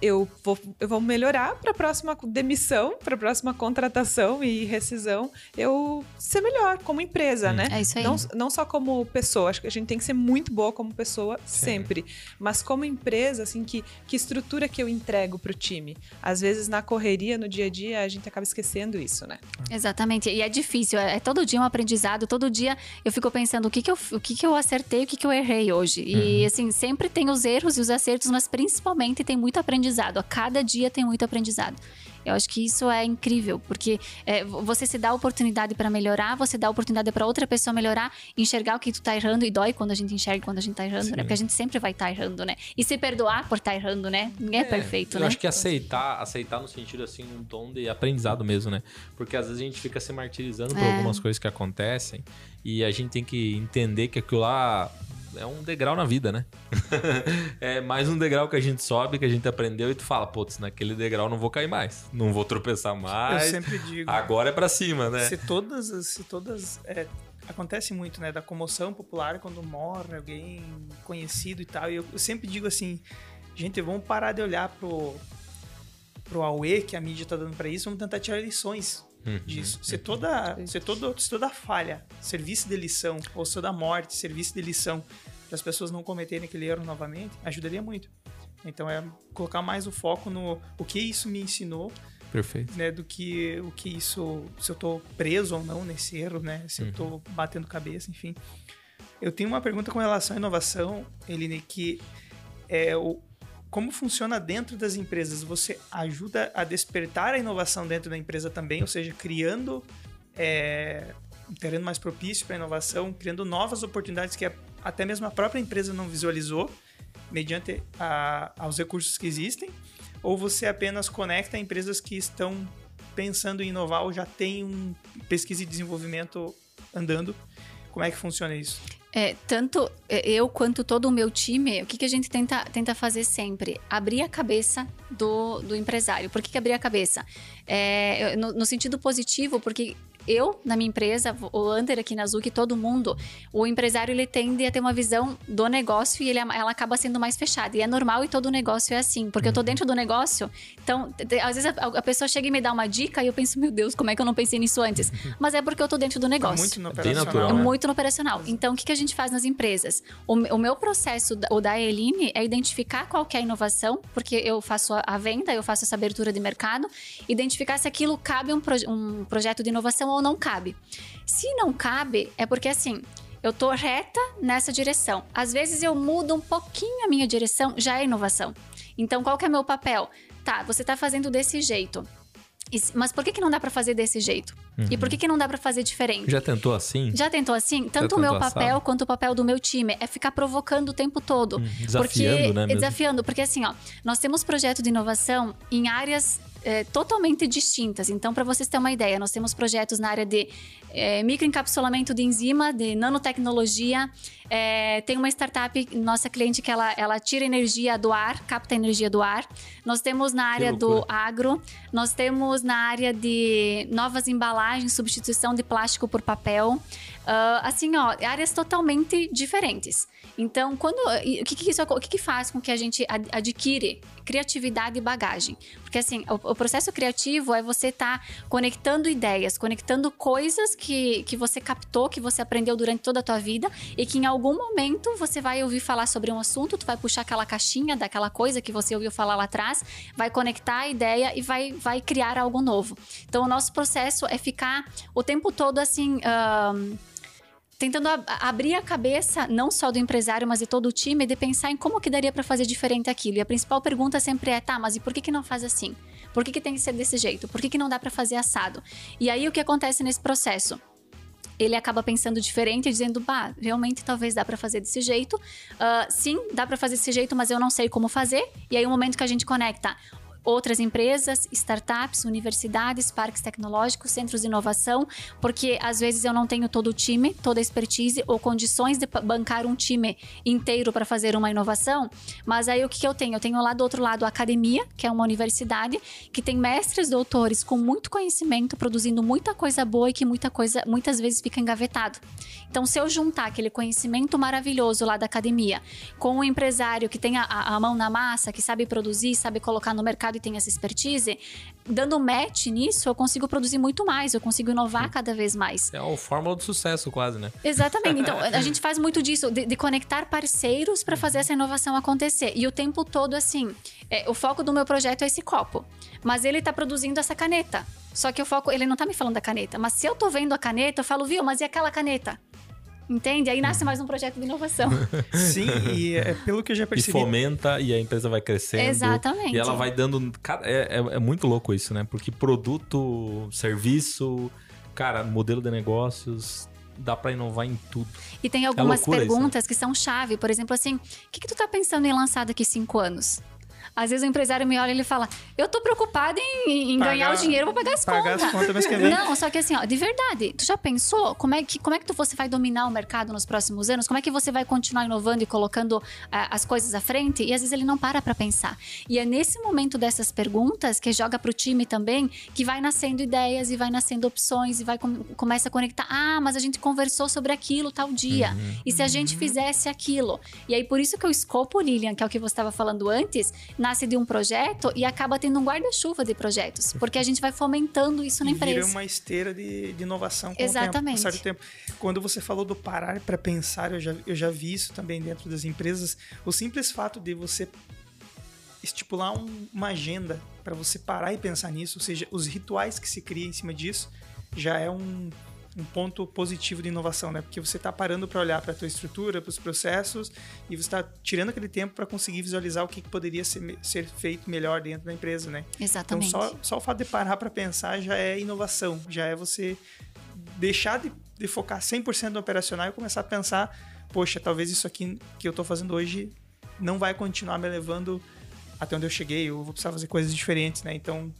S3: eu vou, eu vou melhorar para a próxima demissão, para a próxima contratação e rescisão, eu ser melhor como empresa,
S4: Hum.
S3: né?
S1: É isso aí.
S3: Não, não só como pessoa, acho que a gente tem que ser muito boa como pessoa sempre, mas como empresa, assim, que, que estrutura que eu entrego pro time. Às vezes, na correria, no dia a dia, a gente acaba esquecendo isso, né?
S1: Exatamente. E é difícil. É, é todo dia um aprendizado. Todo dia eu fico pensando o que, que, eu, o que, que eu acertei, o que, que eu errei hoje. E, assim, sempre tem os erros e os acertos, mas principalmente tem muito aprendizado. A cada dia tem muito aprendizado. Eu acho que isso é incrível, porque é, você se dá a oportunidade para melhorar, você dá a oportunidade para outra pessoa melhorar, enxergar o que tu tá errando e dói quando a gente enxerga quando a gente tá errando,
S4: Sim.
S1: né? Porque a gente sempre vai estar tá errando, né? E se perdoar por estar tá errando, né? Ninguém é, perfeito,
S4: eu
S1: né?
S4: acho que aceitar, aceitar no sentido assim, um tom de aprendizado mesmo, né? Porque às vezes a gente fica se martirizando por
S1: É.
S4: algumas coisas que acontecem e a gente tem que entender que aquilo lá é um degrau na vida, né? é mais um degrau que a gente sobe, que a gente aprendeu e tu fala, putz, naquele degrau não vou cair mais, não vou tropeçar
S2: Eu
S4: mais.
S2: sempre digo.
S4: Agora é pra cima, né?
S2: Se todas, as- se todas é, acontece muito, né, da comoção popular quando morre alguém conhecido e tal. E eu, eu sempre digo assim, gente, vamos parar de olhar pro pro Aue que a mídia tá dando pra isso, vamos tentar tirar lições
S4: Uhum.
S2: disso. Se toda, se todo, se toda falha serviço de lição ou se toda morte serviço de lição para as pessoas não cometerem aquele erro novamente, ajudaria muito. Então é colocar mais o foco no o que isso me ensinou
S4: Perfeito.
S2: né, do que o que isso, se eu tô preso ou não nesse erro, né, se eu tô batendo cabeça, enfim. Eu tenho uma pergunta com relação à inovação, Eline, que é o como funciona dentro das empresas? Você ajuda a despertar a inovação dentro da empresa também, ou seja, criando é, um terreno mais propício para a inovação, criando novas oportunidades que até mesmo a própria empresa não visualizou, mediante a- aos recursos que existem? Ou você apenas conecta empresas que estão pensando em inovar ou já tem um pesquisa e desenvolvimento andando? Como é que funciona isso?
S1: É, tanto eu quanto todo o meu time, o que, que a gente tenta, tenta fazer sempre? Abrir a cabeça do, do empresário. Por que, que abrir a cabeça? É, no, no sentido positivo, porque eu, na minha empresa, o Ander aqui na Zuki, todo mundo, o empresário ele tende a ter uma visão do negócio e ele, ela acaba sendo mais fechada. E é normal e todo negócio é assim, porque eu tô dentro do negócio. Então, às vezes a, a pessoa chega e me dá uma dica e eu penso, meu Deus, como é que eu não pensei nisso antes? Mas é porque eu tô dentro do
S2: Tá
S1: negócio.
S2: muito no
S4: É bem
S2: operacional.
S4: natural,
S1: É
S4: né?
S1: muito no operacional. Então, o que, que a gente faz nas empresas? O, o meu processo, da- o da Eline, é identificar qual que é a inovação, porque eu faço a, a venda, eu faço essa abertura de mercado, identificar se aquilo cabe um, proje- um projeto de inovação ou não cabe. Se não cabe, é porque assim. Eu tô reta nessa direção. Às vezes eu mudo um pouquinho a minha direção, já é inovação. Então, qual que é meu papel? Tá, você tá fazendo desse jeito. Mas por que, que não dá pra fazer desse jeito? E por que, que não dá pra fazer diferente?
S4: Já tentou assim?
S1: Já tentou assim? Tanto o meu
S4: assado?
S1: papel quanto o papel do meu time é ficar provocando o tempo todo.
S4: Hum, desafiando,
S1: porque,
S4: né, mesmo?
S1: Desafiando, porque assim, ó, nós temos projeto de inovação em áreas é, totalmente distintas. Então, para vocês terem uma ideia, nós temos projetos na área de é, microencapsulamento de enzima, de nanotecnologia. É, tem uma startup, nossa cliente, que ela, ela tira energia do ar, capta energia do ar. Nós temos na área do agro, nós temos na área de novas embalagens, substituição de plástico por papel. Uh, assim, ó, áreas totalmente diferentes. Então, quando o que, que isso o que, que faz com que a gente adquire criatividade e bagagem? Porque assim, o, o processo criativo é você estar tá conectando ideias, conectando coisas que, que você captou, que você aprendeu durante toda a tua vida e que em algum momento você vai ouvir falar sobre um assunto, tu vai puxar aquela caixinha daquela coisa que você ouviu falar lá atrás, vai conectar a ideia e vai, vai criar algo novo. Então, o nosso processo é ficar o tempo todo assim. tentando ab abrir a cabeça, não só do empresário, mas de todo o time, de pensar em como que daria para fazer diferente aquilo. E a principal pergunta sempre é, tá, mas e por que, que não faz assim? Por que, que tem que ser desse jeito? Por que, que não dá para fazer assado? E aí o que acontece nesse processo? ele acaba pensando diferente, dizendo, bah, realmente talvez dá para fazer desse jeito. Uh, sim, dá para fazer desse jeito, mas eu não sei como fazer. E aí o momento que a gente conecta outras empresas, startups, universidades, parques tecnológicos, centros de inovação, porque às vezes eu não tenho todo o time, toda a expertise ou condições de bancar um time inteiro para fazer uma inovação, mas aí o que, eu tenho? Eu tenho lá do outro lado a academia, que é uma universidade que tem mestres, doutores com muito conhecimento, produzindo muita coisa boa e que muita coisa muitas vezes fica engavetado. Então, se eu juntar aquele conhecimento maravilhoso lá da academia com um empresário que tem a, a mão na massa, que sabe produzir, sabe colocar no mercado e tem essa expertise, dando match nisso, eu consigo produzir muito mais, eu consigo inovar cada vez mais.
S4: É o fórmula do sucesso, quase, né?
S1: Exatamente. Então, a gente faz muito disso, de, de conectar parceiros para fazer essa inovação acontecer. E o tempo todo, assim, é, o foco do meu projeto é esse copo. Mas ele está produzindo essa caneta. Só que o foco, ele não está me falando da caneta. Mas se eu estou vendo a caneta, eu falo, viu, mas e aquela caneta? Entende? Aí nasce mais um projeto de inovação.
S2: Sim, e é, pelo que eu já percebi.
S4: E fomenta e a empresa vai crescendo.
S1: Exatamente.
S4: E ela vai dando. É, é, é muito louco isso, né? Porque produto, serviço, cara, modelo de negócios, dá para inovar em tudo.
S1: E tem algumas é perguntas isso, né? que são chave. Por exemplo, assim, o que, que tu tá pensando em lançar daqui cinco anos? Às vezes o empresário me olha e ele fala: Eu tô preocupado em, em pagar, ganhar o dinheiro pra pagar as
S2: pagar
S1: contas.
S2: As contas que vem.
S1: Não, só que assim, ó, de verdade, tu já pensou como é que, como é que tu, você vai dominar o mercado nos próximos anos? Como é que você vai continuar inovando e colocando uh, as coisas à frente? E às vezes ele não para pra pensar. E é nesse momento dessas perguntas que joga pro time também que vai nascendo ideias e vai nascendo opções e vai com, começa a conectar. Ah, mas a gente conversou sobre aquilo tal dia. Uhum. E se a gente uhum. fizesse aquilo? E aí por isso que o escopo, Lilian, que é o que você estava falando antes, nasce de um projeto e acaba tendo um guarda-chuva de projetos, porque a gente vai fomentando isso na empresa.
S2: Vira uma esteira de, de inovação com
S1: Exatamente.
S2: o tempo, tempo. Quando você falou do parar para pensar, eu já, eu já vi isso também dentro das empresas. O simples fato de você estipular um, uma agenda para você parar e pensar nisso, ou seja, os rituais que se cria em cima disso, já é um, um ponto positivo de inovação, né? Porque você está parando para olhar para a tua estrutura, para os processos e você está tirando aquele tempo para conseguir visualizar o que, poderia ser, ser, feito melhor dentro da empresa, né?
S1: Exatamente.
S2: Então só, só o fato de parar para pensar já é inovação, já é você deixar de, de focar 100% no operacional e começar a pensar, poxa, talvez isso aqui que eu estou fazendo hoje não vai continuar me levando até onde eu cheguei, eu vou precisar fazer coisas diferentes, né? Então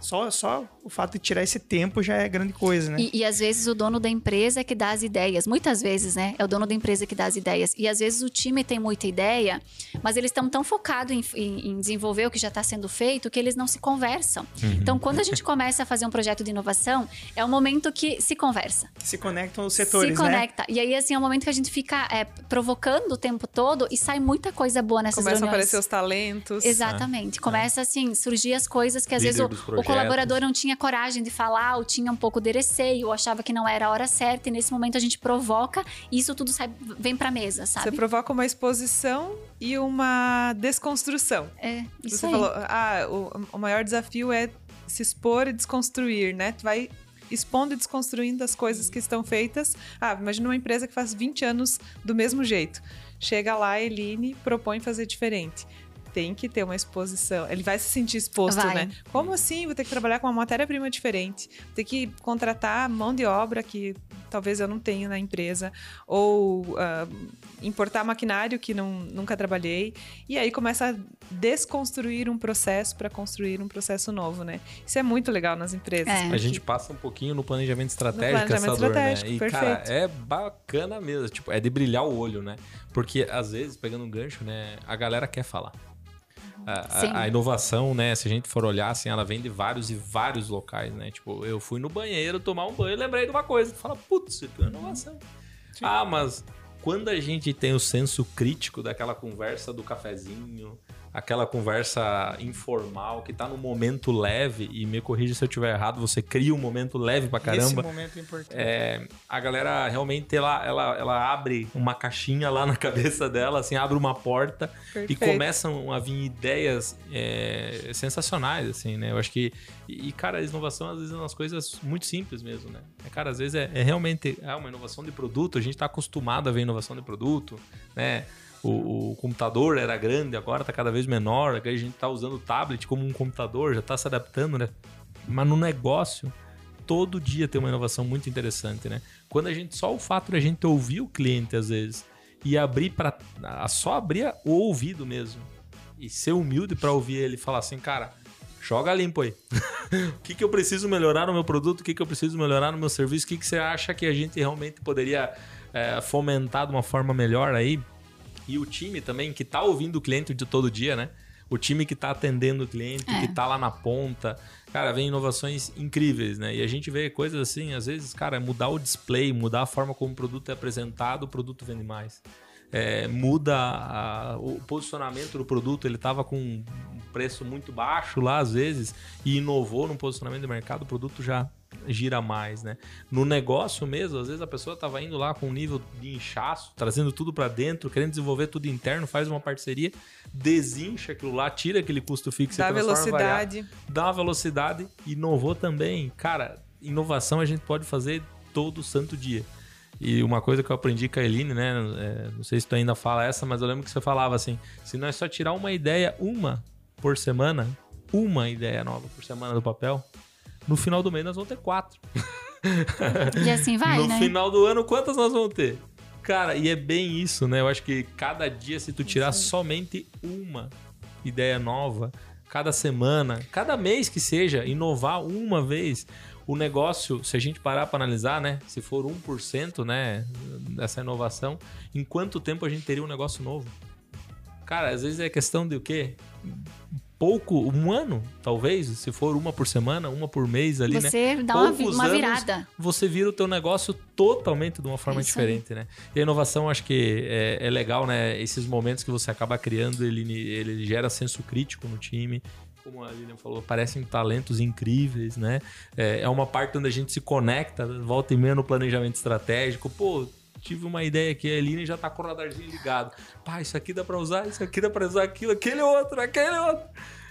S2: só, só o fato de tirar esse tempo já é grande coisa, né?
S1: E, e, às vezes o dono da empresa é que dá as ideias. Muitas vezes, né? É o dono da empresa que dá as ideias. E às vezes o time tem muita ideia, mas eles estão tão focados em, em, em, desenvolver o que já está sendo feito que eles não se conversam. Uhum. Então, quando a gente começa a fazer um projeto de inovação, é o momento que se conversa.
S2: Se conectam os setores,
S1: Se conecta. Né? E aí, assim, é o momento que a gente fica é, provocando o tempo todo e sai muita coisa boa nessas
S3: Começam
S1: reuniões.
S3: a aparecer os talentos.
S1: Exatamente. É. Começa, assim, surgir as coisas que às Líder vezes o, o colaborador não tinha coragem de falar, ou tinha um pouco de receio, ou achava que não era a hora certa, e nesse momento a gente provoca e isso tudo sai, vem pra mesa, sabe?
S3: Você provoca uma exposição e uma desconstrução.
S1: É, isso
S3: Você
S1: aí.
S3: falou, ah, o, o maior desafio é se expor e desconstruir, né? Tu vai expondo e desconstruindo as coisas que estão feitas. Ah, imagina uma empresa que faz 20 anos do mesmo jeito. Chega lá, Eline propõe fazer diferente tem que ter uma exposição. Ele vai se sentir exposto, vai. né? Como assim? Vou ter que trabalhar com uma matéria-prima diferente. Vou ter que contratar mão de obra que talvez eu não tenha na empresa. Ou uh, importar maquinário que não, nunca trabalhei. E aí começa a desconstruir um processo para construir um processo novo, né? Isso é muito legal nas empresas. É.
S4: A gente passa um pouquinho no planejamento estratégico, no planejamento essa estratégico, dor, né? E, perfeito. cara, é bacana mesmo. Tipo, é de brilhar o olho, né? Porque, às vezes, pegando um gancho, né? A galera quer falar. A, a, a, inovação, né? Se a gente for olhar, assim, ela vem de vários e vários locais, né? Tipo, eu fui no banheiro tomar um banho e lembrei de uma coisa. Tu fala, putz, isso é inovação. Sim. Ah, mas quando a gente tem o senso crítico daquela conversa do cafezinho, aquela conversa informal que tá no momento leve, e me corrija se eu estiver errado, você cria um momento leve pra caramba. Esse
S2: momento é importante.
S4: É, a galera realmente ela, ela, ela abre uma caixinha lá na cabeça dela, assim, abre uma porta Perfeito. e começam a vir ideias é, sensacionais, assim, né? Eu acho que. E, cara, a inovação às vezes é umas coisas muito simples mesmo, né? É, cara, às vezes é, é realmente é uma inovação de produto, a gente tá acostumado a ver inovação de produto, né? O, o, computador era grande, agora está cada vez menor, a gente está usando o tablet como um computador, já está se adaptando, né? Mas no negócio, todo dia tem uma inovação muito interessante, né? Quando a gente, só o fato de a gente ouvir o cliente às vezes e abrir para só abrir o ouvido mesmo e ser humilde para ouvir ele falar assim, cara, joga limpo aí. o que, que eu preciso melhorar no meu produto? O que, que eu preciso melhorar no meu serviço? O que, que você acha que a gente realmente poderia é, fomentar de uma forma melhor aí? E o time também, que tá ouvindo o cliente de todo dia, né? O time que tá atendendo o cliente, é. que tá lá na ponta. Cara, vem inovações incríveis, né? E a gente vê coisas assim, às vezes, cara, mudar o display, mudar a forma como o produto é apresentado, o produto vende mais. É, muda a, o posicionamento do produto, ele tava com um preço muito baixo lá, às vezes, e inovou no posicionamento do mercado, o produto já gira mais, né? No negócio mesmo, às vezes a pessoa estava indo lá com um nível de inchaço, trazendo tudo para dentro, querendo desenvolver tudo interno, faz uma parceria, desincha aquilo lá, tira aquele custo fixo,
S3: dá velocidade,
S4: variar, dá uma velocidade, inovou também. Cara, inovação a gente pode fazer todo santo dia. E uma coisa que eu aprendi com a Eline, né? É, não sei se tu ainda fala essa, mas eu lembro que você falava assim: se nós só tirar uma ideia, uma por semana, uma ideia nova por semana do papel, no final do mês nós vamos ter quatro.
S1: E assim vai,
S4: no
S1: né?
S4: No final do ano, quantas nós vamos ter? Cara, e é bem isso, né? Eu acho que cada dia, se tu tirar somente uma ideia nova, cada semana, cada mês que seja, inovar uma vez, o negócio, se a gente parar para analisar, né? Se for 1%, né, dessa inovação, em quanto tempo a gente teria um negócio novo? Cara, às vezes é questão de o quê? Pouco, um ano, talvez, se for uma por semana, uma por mês ali,
S1: você
S4: né?
S1: dá uma, uma virada.
S4: Anos, você vira o teu negócio totalmente de uma forma diferente, aí. né? E a inovação, acho que é, é, legal, né? Esses momentos que você acaba criando, ele, ele gera senso crítico no time. Como a Lilian falou, parecem talentos incríveis, né? É, é uma parte onde a gente se conecta, volta e meia no planejamento estratégico. Pô, tive uma ideia aqui, a Eline já tá com o radarzinho ligado. Pá, isso aqui dá para usar, isso aqui dá para usar aquilo, aquele outro, aquele outro.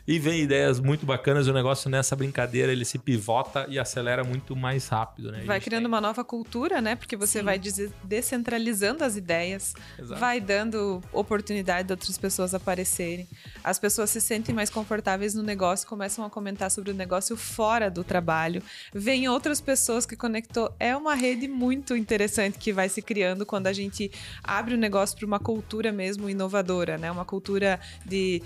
S4: E vem ideias muito bacanas. O negócio nessa brincadeira ele se pivota e acelera muito mais rápido, né?
S3: Vai criando tem... uma nova cultura, né? Porque você Sim. vai descentralizando as ideias, Exato. vai dando oportunidade de outras pessoas aparecerem. As pessoas se sentem mais confortáveis no negócio, começam a comentar sobre o negócio fora do trabalho. Vem outras pessoas que conectou. É uma rede muito interessante que vai se criando quando a gente abre o negócio para uma cultura mesmo inovadora, né? Uma cultura de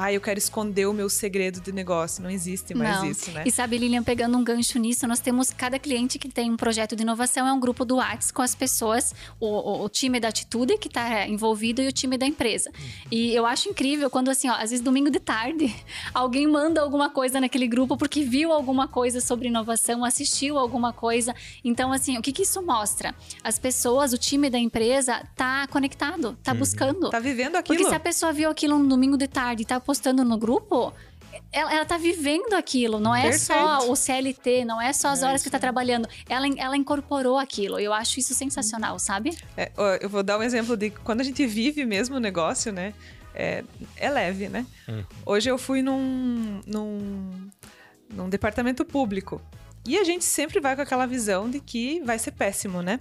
S3: ah, eu quero esconder o meu segredo de negócio. Não existe mais
S1: Não.
S3: isso, né?
S1: E sabe, Lilian, pegando um gancho nisso, nós temos cada cliente que tem um projeto de inovação, é um grupo do WhatsApp com as pessoas, o, o, o time da Atitude que está envolvido e o time da empresa. E eu acho incrível quando, assim, ó, às vezes domingo de tarde, alguém manda alguma coisa naquele grupo porque viu alguma coisa sobre inovação, assistiu alguma coisa. Então, assim, o que, que isso mostra? As pessoas, o time da empresa tá conectado, tá uhum. buscando.
S3: Tá vivendo aquilo.
S1: Porque se a pessoa viu aquilo no domingo de tarde e tá postando no grupo, ela, ela tá vivendo aquilo, não é Perfeito. só o CLT, não é só as é horas que tá trabalhando. Ela, ela incorporou aquilo. Eu acho isso sensacional, sabe?
S3: É, eu vou dar um exemplo de quando a gente vive mesmo o negócio, né? É, é leve, né? Uhum. Hoje eu fui num, num, num departamento público. E a gente sempre vai com aquela visão de que vai ser péssimo, né?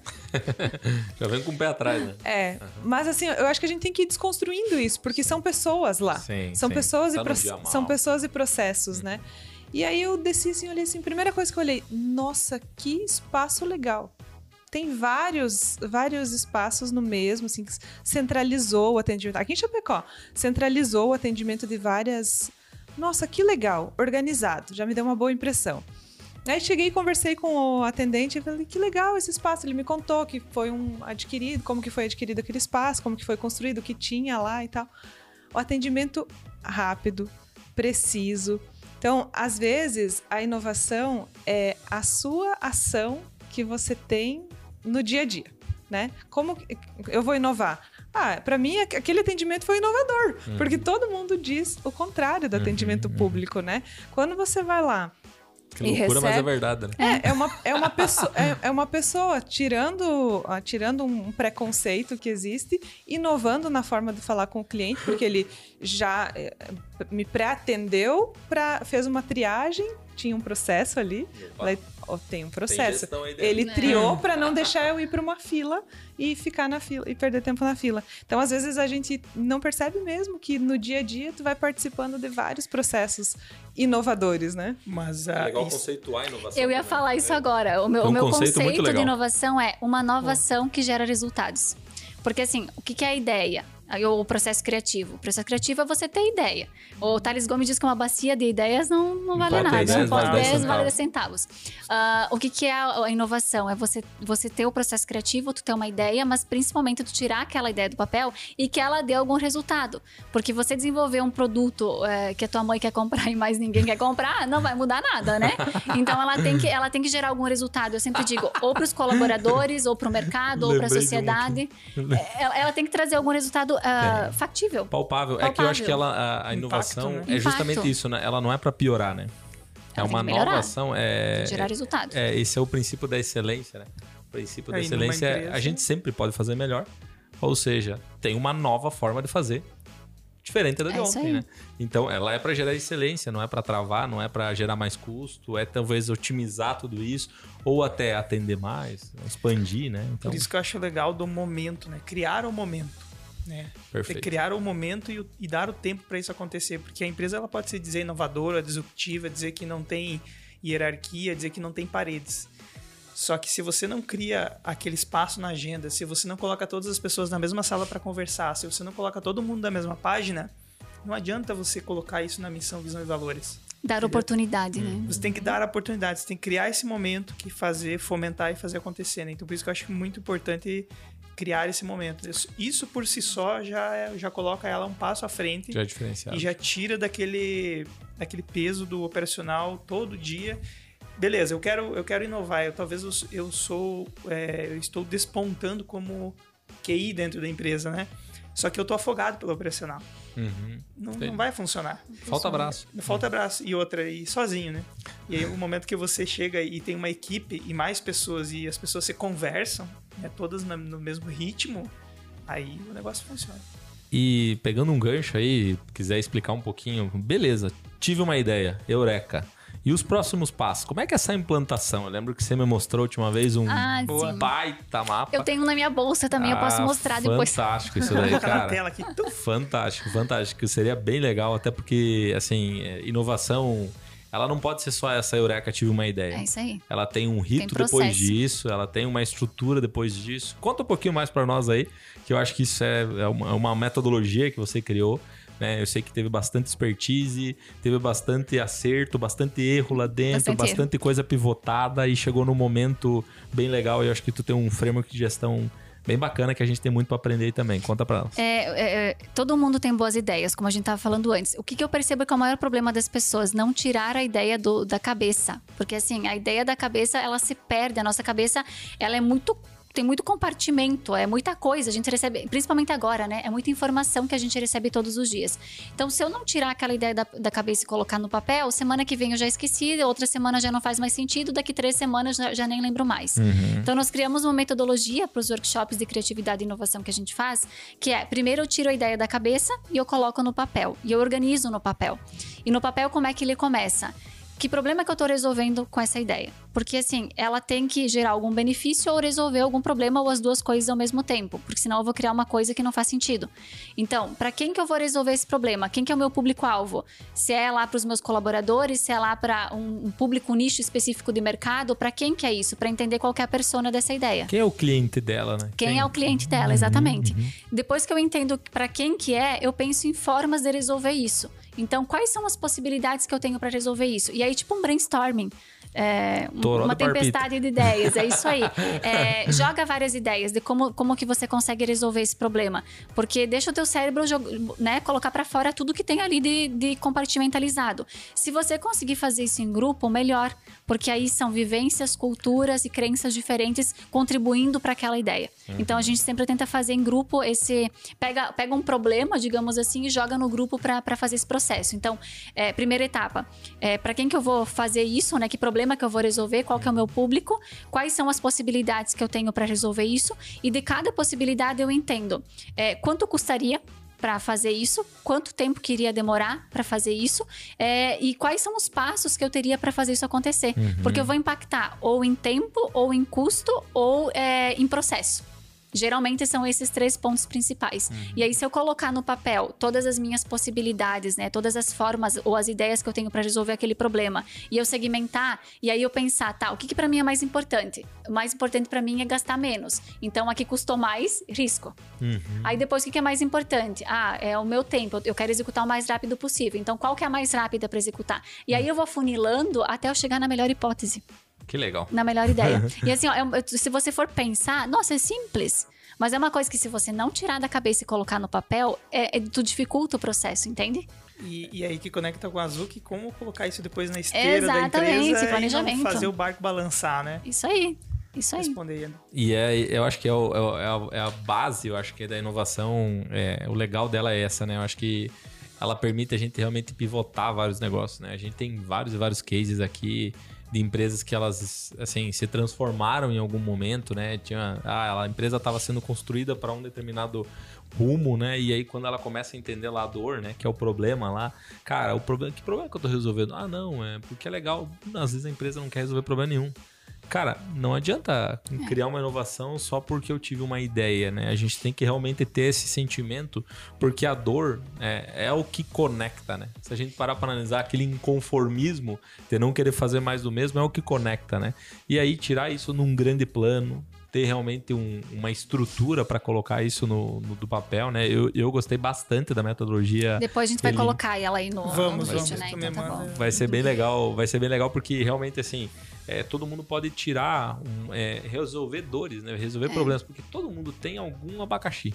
S4: Já vem com o pé atrás, né?
S3: É. Uhum. Mas assim, eu acho que a gente tem que ir desconstruindo isso, porque são pessoas lá.
S4: Sim,
S3: são
S4: sim.
S3: pessoas tá e são pessoas e processos, né? E aí eu desci assim, olhei assim, primeira coisa que eu olhei, nossa, que espaço legal tem vários, vários espaços no mesmo, assim, que centralizou o atendimento. Aqui em Chapecó, centralizou o atendimento de várias. Nossa, que legal, organizado, já me deu uma boa impressão. Aí cheguei e conversei com o atendente e falei, que legal esse espaço. Ele me contou que foi um adquirido, como que foi adquirido aquele espaço, como que foi construído, o que tinha lá e tal. O atendimento rápido, preciso. Então, às vezes, a inovação é a sua ação que você tem no dia a dia, né? Como eu vou inovar? Ah, para mim aquele atendimento foi inovador, uhum. porque todo mundo diz o contrário do uhum, atendimento uhum. público, né? Quando você vai lá
S4: que loucura, recebe... mas é verdade,
S3: né? É, é uma, é uma pessoa, é, é, uma pessoa tirando, tirando um preconceito que existe, inovando na forma de falar com o cliente, porque ele já é, me pré-atendeu, fez uma triagem, tinha um processo ali. Oh, tem um processo. Tem ele é. triou para não deixar eu ir para uma fila e ficar na fila e perder tempo na fila. Então, às vezes a gente não percebe mesmo que no dia a dia tu vai participando de vários processos inovadores, né?
S4: Mas é legal isso... conceituar a inovação.
S1: Eu ia também. falar isso agora. O meu, um o meu conceito, conceito de inovação é uma nova ação que gera resultados. Porque assim, o que, que é a ideia? O processo criativo. O processo criativo é você ter ideia. O Thales Gomes diz que uma bacia de ideias não, não vale nada. Ideias, não pode 10 vale centavos. Uh, o que, que é a, inovação? É você, você ter o processo criativo, tu ter uma ideia, mas principalmente tu tirar aquela ideia do papel e que ela dê algum resultado. Porque você desenvolver um produto é, que a tua mãe quer comprar e mais ninguém quer comprar, não vai mudar nada, né? Então ela tem que, ela tem que gerar algum resultado. Eu sempre digo, ou para os colaboradores, ou para o mercado, ou para a sociedade. É, ela, ela tem que trazer algum resultado uh, factível.
S4: Palpável. Palpável. É que eu acho que ela, a, a inovação Impacto, né? é justamente Impacto. isso, né? Ela não é para piorar, né? É uma nova ação. É,
S1: gerar é, resultado.
S4: É, esse é o princípio da excelência, né? O princípio da excelência é a gente sempre pode fazer melhor. Ou seja, tem uma nova forma de fazer diferente da de é ontem, né? Então, ela é para gerar excelência, não é para travar, não é para gerar mais custo, é talvez otimizar tudo isso ou até atender mais, expandir, né?
S2: Então... Por isso que eu acho legal do momento, né? Criar o momento. Né? Perfeito. Criar o momento e, e dar o tempo para isso acontecer, porque a empresa ela pode se dizer inovadora, disruptiva, dizer que não tem hierarquia, dizer que não tem paredes. Só que se você não cria aquele espaço na agenda, se você não coloca todas as pessoas na mesma sala para conversar, se você não coloca todo mundo na mesma página, não adianta você colocar isso na missão, visão e valores.
S1: Dar entendeu? oportunidade, né?
S2: Você tem que dar oportunidade, você tem que criar esse momento que fazer, fomentar e fazer acontecer, né? Então por isso que eu acho muito importante criar esse momento. Isso por si só já, é, já coloca ela um passo à frente.
S4: Já é diferenciado.
S2: E já tira daquele, daquele peso do operacional todo dia. Beleza, eu quero, eu quero inovar. Eu, talvez eu, eu sou. É, eu estou despontando como QI dentro da empresa, né? Só que eu tô afogado pelo operacional. Uhum. Não, não, vai funcionar.
S4: Falta abraço.
S2: Falta abraço. E outra, e sozinho, né? E aí, o momento que você chega e tem uma equipe e mais pessoas e as pessoas se conversam, né, todas no mesmo ritmo, aí o negócio funciona.
S4: E pegando um gancho aí, quiser explicar um pouquinho, beleza, tive uma ideia, eureka. E os próximos passos? Como é que é essa implantação? Eu lembro que você me mostrou a última vez um ah, baita mapa.
S1: Eu tenho na minha bolsa também, ah, eu posso ah, mostrar
S4: fantástico
S1: depois.
S4: Fantástico isso daí, cara. na tela aqui. Fantástico, fantástico. Seria bem legal, até porque, assim, é, inovação ela não pode ser só essa eureka, tive uma ideia.
S1: É isso aí.
S4: Ela tem um rito tem depois disso, ela tem uma estrutura depois disso. Conta um pouquinho mais para nós aí, que eu acho que isso é, é uma, é uma metodologia que você criou né? Eu sei que teve bastante expertise, teve bastante acerto, bastante erro lá dentro, bastante, bastante coisa pivotada e chegou num momento bem legal. E eu acho que tu tem um framework de gestão bem bacana que a gente tem muito para aprender aí também. Conta para nós.
S1: É, é, é, todo mundo tem boas ideias, como a gente estava falando antes. O que, que, eu percebo é que é o maior problema das pessoas não tirar a ideia do, da cabeça, porque assim a ideia da cabeça ela se perde. A nossa cabeça ela é muito tem muito compartimento, é muita coisa. A gente recebe, principalmente agora, né? É muita informação que a gente recebe todos os dias. Então, se eu não tirar aquela ideia da, da cabeça e colocar no papel, semana que vem eu já esqueci, outra semana já não faz mais sentido, daqui três semanas já, já nem lembro mais. Uhum. Então, nós criamos uma metodologia para os workshops de criatividade e inovação que a gente faz, que é primeiro eu tiro a ideia da cabeça e eu coloco no papel. E eu organizo no papel. E no papel, como é que ele começa? Que problema que eu estou resolvendo com essa ideia? Porque assim, ela tem que gerar algum benefício ou resolver algum problema ou as duas coisas ao mesmo tempo, porque senão eu vou criar uma coisa que não faz sentido. Então, para quem que eu vou resolver esse problema? Quem que é o meu público-alvo? Se é lá para os meus colaboradores, se é lá para um, um, público, um nicho específico de mercado, para quem que é isso? Para entender qual é a persona dessa ideia.
S4: Quem é o cliente dela, né?
S1: Quem, quem? é o cliente dela, exatamente. Uhum. Depois que eu entendo para quem que é, eu penso em formas de resolver isso. Então, quais são as possibilidades que eu tenho para resolver isso? E aí, tipo um brainstorming. é, uma tempestade de ideias, é isso aí. É, joga várias ideias de como, como que você consegue resolver esse problema. Porque deixa o teu cérebro né, colocar para fora tudo que tem ali de, de compartimentalizado. Se você conseguir fazer isso em grupo, melhor. Porque aí são vivências, culturas e crenças diferentes contribuindo para aquela ideia. Então a gente sempre tenta fazer em grupo esse. Pega, pega um problema, digamos assim, e joga no grupo para fazer esse processo. Então, é, primeira etapa, é, para quem que eu vou fazer isso, né? Que problema que eu vou resolver, qual que é o meu público, quais são as possibilidades que eu tenho para resolver isso, e de cada possibilidade eu entendo é, quanto custaria para fazer isso, quanto tempo que iria demorar para fazer isso é, e quais são os passos que eu teria para fazer isso acontecer. Porque eu vou impactar ou em tempo, ou em custo, ou é, em processo. Geralmente são esses três pontos principais. E aí, se eu colocar no papel todas as minhas possibilidades, né? Todas as formas ou as ideias que eu tenho para resolver aquele problema, e eu segmentar, e aí eu pensar, tá, o que, que para mim é mais importante? O mais importante para mim é gastar menos. Então, aqui custou mais, risco. Aí depois, o que que é mais importante? Ah, é o meu tempo. Eu quero executar o mais rápido possível. Então, qual que é a mais rápida para executar? E aí eu vou funilando até eu chegar na melhor hipótese
S4: Que legal.
S1: na melhor ideia. e assim, ó, é se você for pensar, nossa, é simples. Mas é uma coisa que se você não tirar da cabeça e colocar no papel, é, é- tu dificulta o processo, entende?
S2: E, e aí que conecta com a Azuki, como colocar isso depois na esteira da
S1: Exatamente,
S2: empresa e
S1: planejamento.
S2: fazer o barco balançar, né?
S1: Isso aí. Isso aí.
S2: Responder.
S4: E é, eu acho que é, o- é o- é a, é a base, eu acho que da inovação, é, o legal dela é essa, né? Eu acho que ela permite a gente realmente pivotar vários negócios, né? A gente tem vários e vários cases aqui de empresas que elas, assim, se transformaram em algum momento, né? Tinha, ah, a empresa estava sendo construída para um determinado rumo, né? E aí quando ela começa a entender lá a dor, né? Que é o problema lá, cara, o problema, que problema que eu tô resolvendo? Ah, não, é porque é legal. Às vezes a empresa não quer resolver problema nenhum. Cara, não adianta criar uma inovação só porque eu tive uma ideia, né? A gente tem que realmente ter esse sentimento, porque a dor é, é o que conecta, né? Se a gente parar para analisar aquele inconformismo de não querer fazer mais do mesmo, é o que conecta, né? E aí tirar isso num grande plano, ter realmente um- uma estrutura para colocar isso no, no- do papel, né? Eu, eu gostei bastante da metodologia.
S1: Depois a gente vai
S4: Ele-
S1: colocar ela aí no,
S2: Vamos,
S1: no
S2: vamos.
S1: né? Então tá
S2: manda.
S1: bom.
S4: Vai ser bem legal, vai ser bem legal porque realmente assim, é, todo mundo pode tirar, um, é, resolver dores, né? Resolver problemas, porque todo mundo tem algum abacaxi.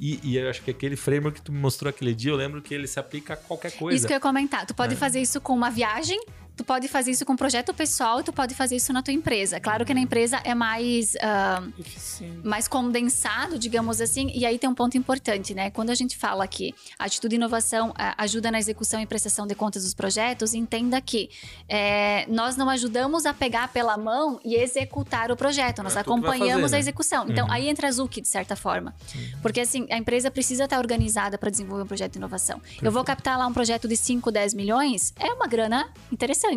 S4: E, e eu acho que aquele framework que tu me mostrou aquele dia, eu lembro que ele se aplica a qualquer coisa.
S1: Isso que eu ia comentar. Tu
S4: É.
S1: pode fazer isso com uma viagem, tu pode fazer isso com um projeto pessoal, tu pode fazer isso na tua empresa. Claro que na empresa é mais,
S2: Eficiente.
S1: mais condensado, digamos assim. E aí tem um ponto importante, né? Quando a gente fala que atitude e inovação ah, ajuda na execução e prestação de contas dos projetos, entenda que é, nós não ajudamos a pegar pela mão e executar o projeto. Nós
S4: É,
S1: acompanhamos
S4: fazer, né?
S1: a execução. Então, aí entra a Zuki, de certa forma. Porque, assim, a empresa precisa estar organizada para desenvolver um projeto de inovação. Eu vou captar lá um projeto de 5, 10 milhões, é uma grana interessante.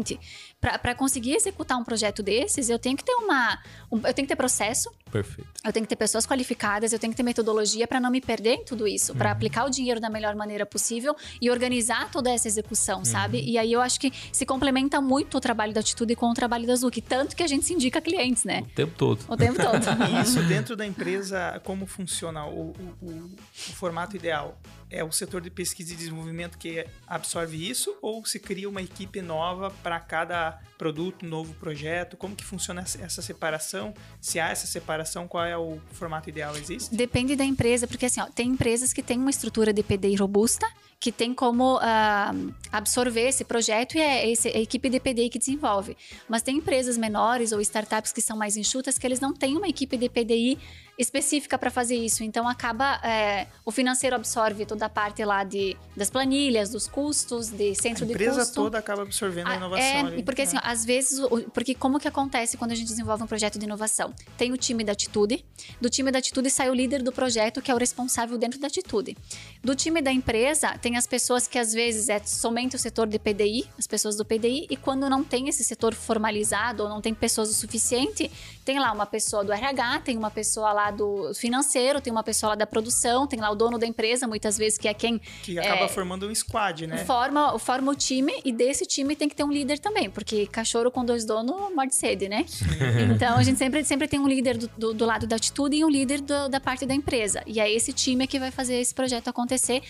S1: Para conseguir executar um projeto desses, eu tenho que ter uma. um- eu tenho que ter processo,
S4: Perfeito.
S1: eu tenho que ter pessoas qualificadas, eu tenho que ter metodologia para não me perder em tudo isso, para aplicar o dinheiro da melhor maneira possível e organizar toda essa execução, sabe? E aí eu acho que se complementa muito o trabalho da Atitude com o trabalho da Zuki, tanto que a gente se indica clientes, né?
S4: O tempo todo.
S1: O tempo todo.
S2: E isso dentro da empresa, como funciona o, o- o- o formato ideal? É o setor de pesquisa e desenvolvimento que absorve isso ou se cria uma equipe nova para cada produto, novo projeto? Como que funciona essa- separação? Se há essa separação, qual é o formato ideal? Existe?
S1: Depende da empresa, porque assim, ó, tem empresas que têm uma estrutura de PDI robusta, que tem como ah, absorver esse projeto e é esse- a equipe de PDI que desenvolve. Mas tem empresas menores ou startups que são mais enxutas que eles não têm uma equipe de PDI específica para fazer isso. Então acaba é, o financeiro absorve toda a parte lá de das planilhas, dos custos, de
S2: A
S1: centro de
S2: empresa
S1: custo.
S2: toda acaba absorvendo a
S1: Ah,
S2: inovação
S1: é,
S2: ali.
S1: porque assim, ó, às vezes, o- porque como que acontece quando a gente desenvolve um projeto de inovação? Tem o time da Atitude, do time da Atitude sai o líder do projeto, que é o responsável dentro da Atitude. Do time da empresa, tem as pessoas que às vezes é somente o setor de PDI, as pessoas do PDI, e quando não tem esse setor formalizado ou não tem pessoas o suficiente, tem lá uma pessoa do RH, tem uma pessoa lá do financeiro, tem uma pessoa lá da produção, tem lá o dono da empresa, muitas vezes, que é quem
S2: que acaba
S1: é,
S2: formando um squad, né?
S1: Forma, forma o time e desse time tem que ter um líder também, porque cachorro com dois donos morde sede, né? Então a gente sempre, sempre tem um líder do, do, do lado da atitude e um líder do- da parte da empresa. E é esse time que vai fazer esse projeto acontecer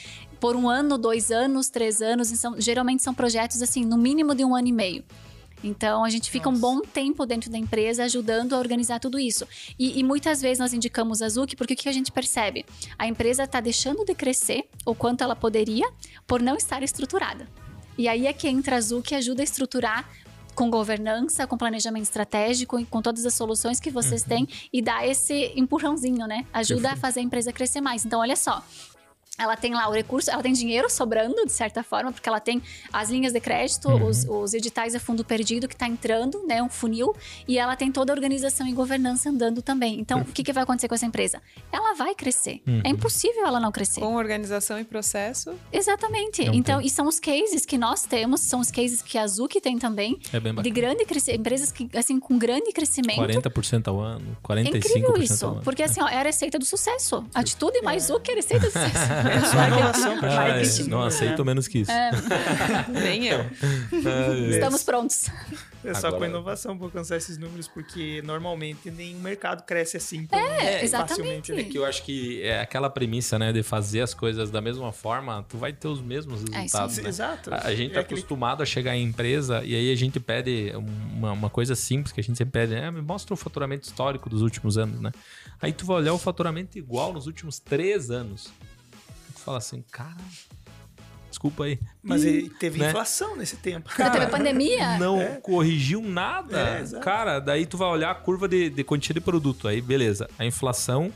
S1: por um ano, dois anos, três anos. Então, geralmente são projetos assim, no mínimo de um ano e meio. Então a gente fica um
S2: Nossa.
S1: bom tempo dentro da empresa ajudando a organizar tudo isso. E, e muitas vezes nós indicamos a Zuki porque o que a gente percebe? A empresa está deixando de crescer o quanto ela poderia por não estar estruturada. E aí é que entra a Zuki e ajuda a estruturar com governança, com planejamento estratégico, com todas as soluções que vocês têm e dá esse empurrãozinho, né? Ajuda a fazer a empresa crescer mais. Então, olha só. Ela tem lá o recurso, ela tem dinheiro sobrando, de certa forma, porque ela tem as linhas de crédito, os, os editais a fundo perdido que está entrando, né? Um funil, e ela tem toda a organização e governança andando também. Então, o que, que vai acontecer com essa empresa? Ela vai crescer. É impossível ela não crescer.
S3: Com organização e processo.
S1: Exatamente.
S4: Não
S1: então,
S4: tem.
S1: e são os cases que nós temos, são os cases que a Zuki tem também,
S4: É bem
S1: de
S4: bacana.
S1: grande crescimento, empresas que, assim, com grande crescimento.
S4: 40% ao ano,
S1: É
S4: 45%
S1: incrível
S4: ao
S1: isso,
S4: ano.
S1: porque assim, ó, é a receita do sucesso. Atitude mais Zuki é a receita do sucesso.
S2: É só inovação pra
S4: Ah,
S2: chegar
S4: é, não aceito
S2: né?
S4: menos que isso.
S3: Nem eu.
S4: Ah, é.
S1: Estamos prontos.
S2: É só
S4: Agora-
S2: com inovação pra alcançar esses números, porque normalmente nenhum mercado cresce assim tão
S1: É,
S2: facilmente.
S1: exatamente.
S2: né?
S4: É que eu acho que é aquela premissa, né, de fazer as coisas da mesma forma, tu vai ter os mesmos
S1: É,
S4: resultados,
S1: sim.
S4: né?
S2: Exato.
S4: A, a gente
S2: É
S4: tá
S2: aquele-
S4: acostumado a chegar em empresa e aí a gente pede uma, uma coisa simples que a gente sempre pede, né? Me mostra o faturamento histórico dos últimos anos, né? Aí tu vai olhar o faturamento igual nos últimos três anos. Fala assim, cara, desculpa aí.
S2: Mas ele teve
S4: né?
S2: inflação nesse tempo.
S1: Ainda teve a pandemia.
S4: Não corrigiu nada.
S2: É.
S4: Cara, daí tu vai olhar a curva de, de quantia de produto. Aí, beleza. A inflação,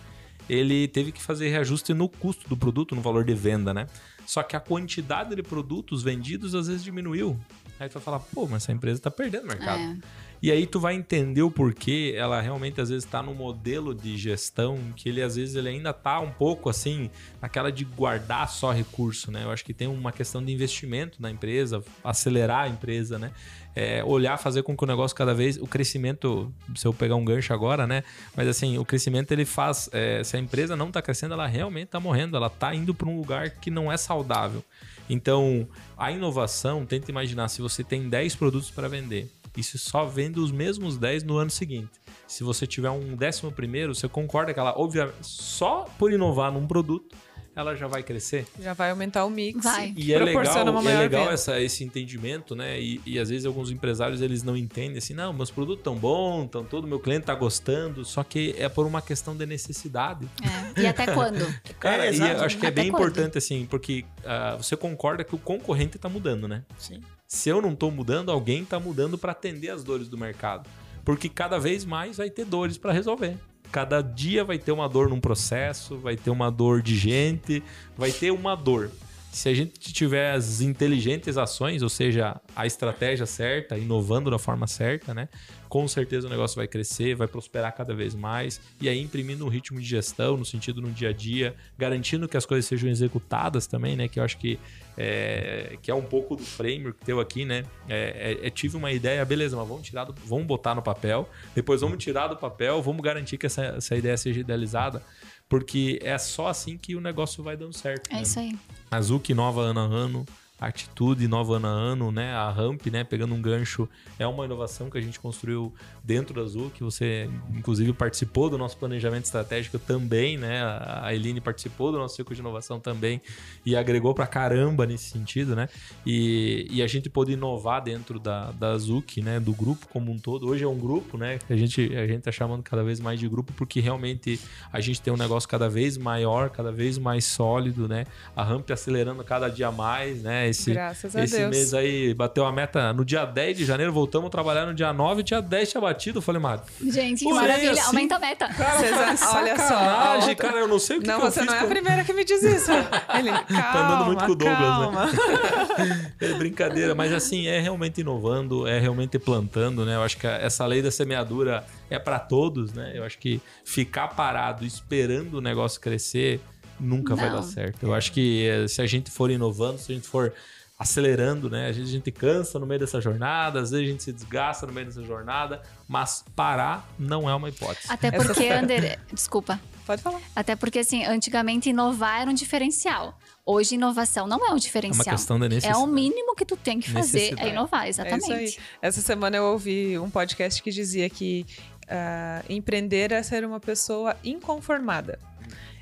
S4: ele teve que fazer reajuste no custo do produto, no valor de venda, né? Só que a quantidade de produtos vendidos às vezes diminuiu. Aí tu vai falar, pô, mas essa empresa tá perdendo mercado.
S1: É.
S4: E aí tu vai entender o porquê ela realmente às vezes está num modelo de gestão que ele às vezes ele ainda tá um pouco assim, naquela de guardar só recurso, né? Eu acho que tem uma questão de investimento na empresa, acelerar a empresa, né? É, olhar, fazer com que o negócio cada vez, o crescimento, se eu pegar um gancho agora, né? Mas assim, o crescimento ele faz, é, se a empresa não tá crescendo, ela realmente tá morrendo, ela tá indo para um lugar que não é saudável. Então, a inovação, tenta imaginar se você tem 10 produtos para vender se só vende os mesmos 10 no ano seguinte. Se você tiver um décimo primeiro, você concorda que ela, obviamente, só por inovar num produto, ela já vai crescer?
S3: Já vai aumentar o mix.
S1: Vai.
S4: E é legal, é legal essa, esse entendimento, né? E, e às vezes alguns empresários eles não entendem assim, não, meus produtos estão bons, tão, todo meu cliente tá gostando, só que é por uma questão de necessidade.
S1: É. E até quando?
S4: Cara,
S2: É,
S4: e acho que é
S1: Até
S4: bem
S1: quando?
S4: importante assim, porque ah, você concorda que o concorrente tá mudando, né?
S2: Sim.
S4: Se eu não tô mudando, alguém tá mudando para atender as dores do mercado. Porque cada vez mais vai ter dores para resolver. Cada dia vai ter uma dor num processo, vai ter uma dor de gente, vai ter uma dor. Se a gente tiver as inteligentes ações, ou seja, a estratégia certa, inovando da forma certa, né? Com certeza o negócio vai crescer, vai prosperar cada vez mais. E aí imprimindo um ritmo de gestão, no sentido no dia a dia, garantindo que as coisas sejam executadas também, né? Que eu acho que é, que é um pouco do framework teu aqui, né? É, é- é, tive uma ideia, beleza, mas vamos tirar, do- vamos botar no papel, depois vamos tirar do papel, vamos garantir que essa, essa ideia seja idealizada, porque é só assim que o negócio vai dando certo.
S1: É
S4: né?
S1: isso aí.
S4: A Zuki nova ano a ano, Atitude nova ano a ano, né? A Ramp, né? Pegando um gancho, é uma inovação que a gente construiu dentro da Zuki. Você, inclusive, participou do nosso planejamento estratégico também, né? A Eline participou do nosso ciclo de inovação também e agregou pra caramba nesse sentido, né? E, e a gente pôde inovar dentro da, da Zuki, né? Do grupo como um todo. Hoje é um grupo, né? que A gente, a gente tá chamando cada vez mais de grupo porque realmente a gente tem um negócio cada vez maior, cada vez mais sólido, né? A Ramp acelerando cada dia mais, né? Esse,
S3: Graças a
S4: esse
S3: Deus.
S4: mês aí bateu a meta no dia 10 de janeiro, voltamos a trabalhar no dia 9, dia 10 tinha batido. Eu falei, Mário,
S1: Gente, que maravilha.
S4: assim,
S1: Aumenta a meta.
S3: Vocês- olha só. outra-
S4: cara, eu não sei o que,
S3: Não,
S4: que eu
S3: você
S4: fiz
S3: não é a primeira que me diz isso. Ele, calma,
S4: Tá andando muito com o Douglas, né?
S3: calma.
S4: É brincadeira, mas assim, é realmente inovando, é realmente plantando, né? Eu acho que essa lei da semeadura é para todos, né? Eu acho que ficar parado esperando o negócio crescer nunca vai
S1: Não.
S4: dar certo. Eu acho que eh, se a gente for inovando, se a gente for acelerando, né? Às vezes a gente cansa no meio dessa jornada, às vezes a gente se desgasta no meio dessa jornada, mas parar não é uma hipótese.
S1: Até porque,
S3: foi-
S1: Ander, desculpa.
S3: Pode falar.
S1: Até porque, assim, antigamente inovar era um diferencial. Hoje, inovação não é um
S4: É
S1: diferencial.
S4: uma questão da
S1: É
S4: necessidade.
S1: o mínimo que tu tem que fazer, é inovar,
S3: É isso
S1: exatamente.
S3: aí. Essa semana eu ouvi um podcast que dizia que ah, empreender é ser uma pessoa inconformada.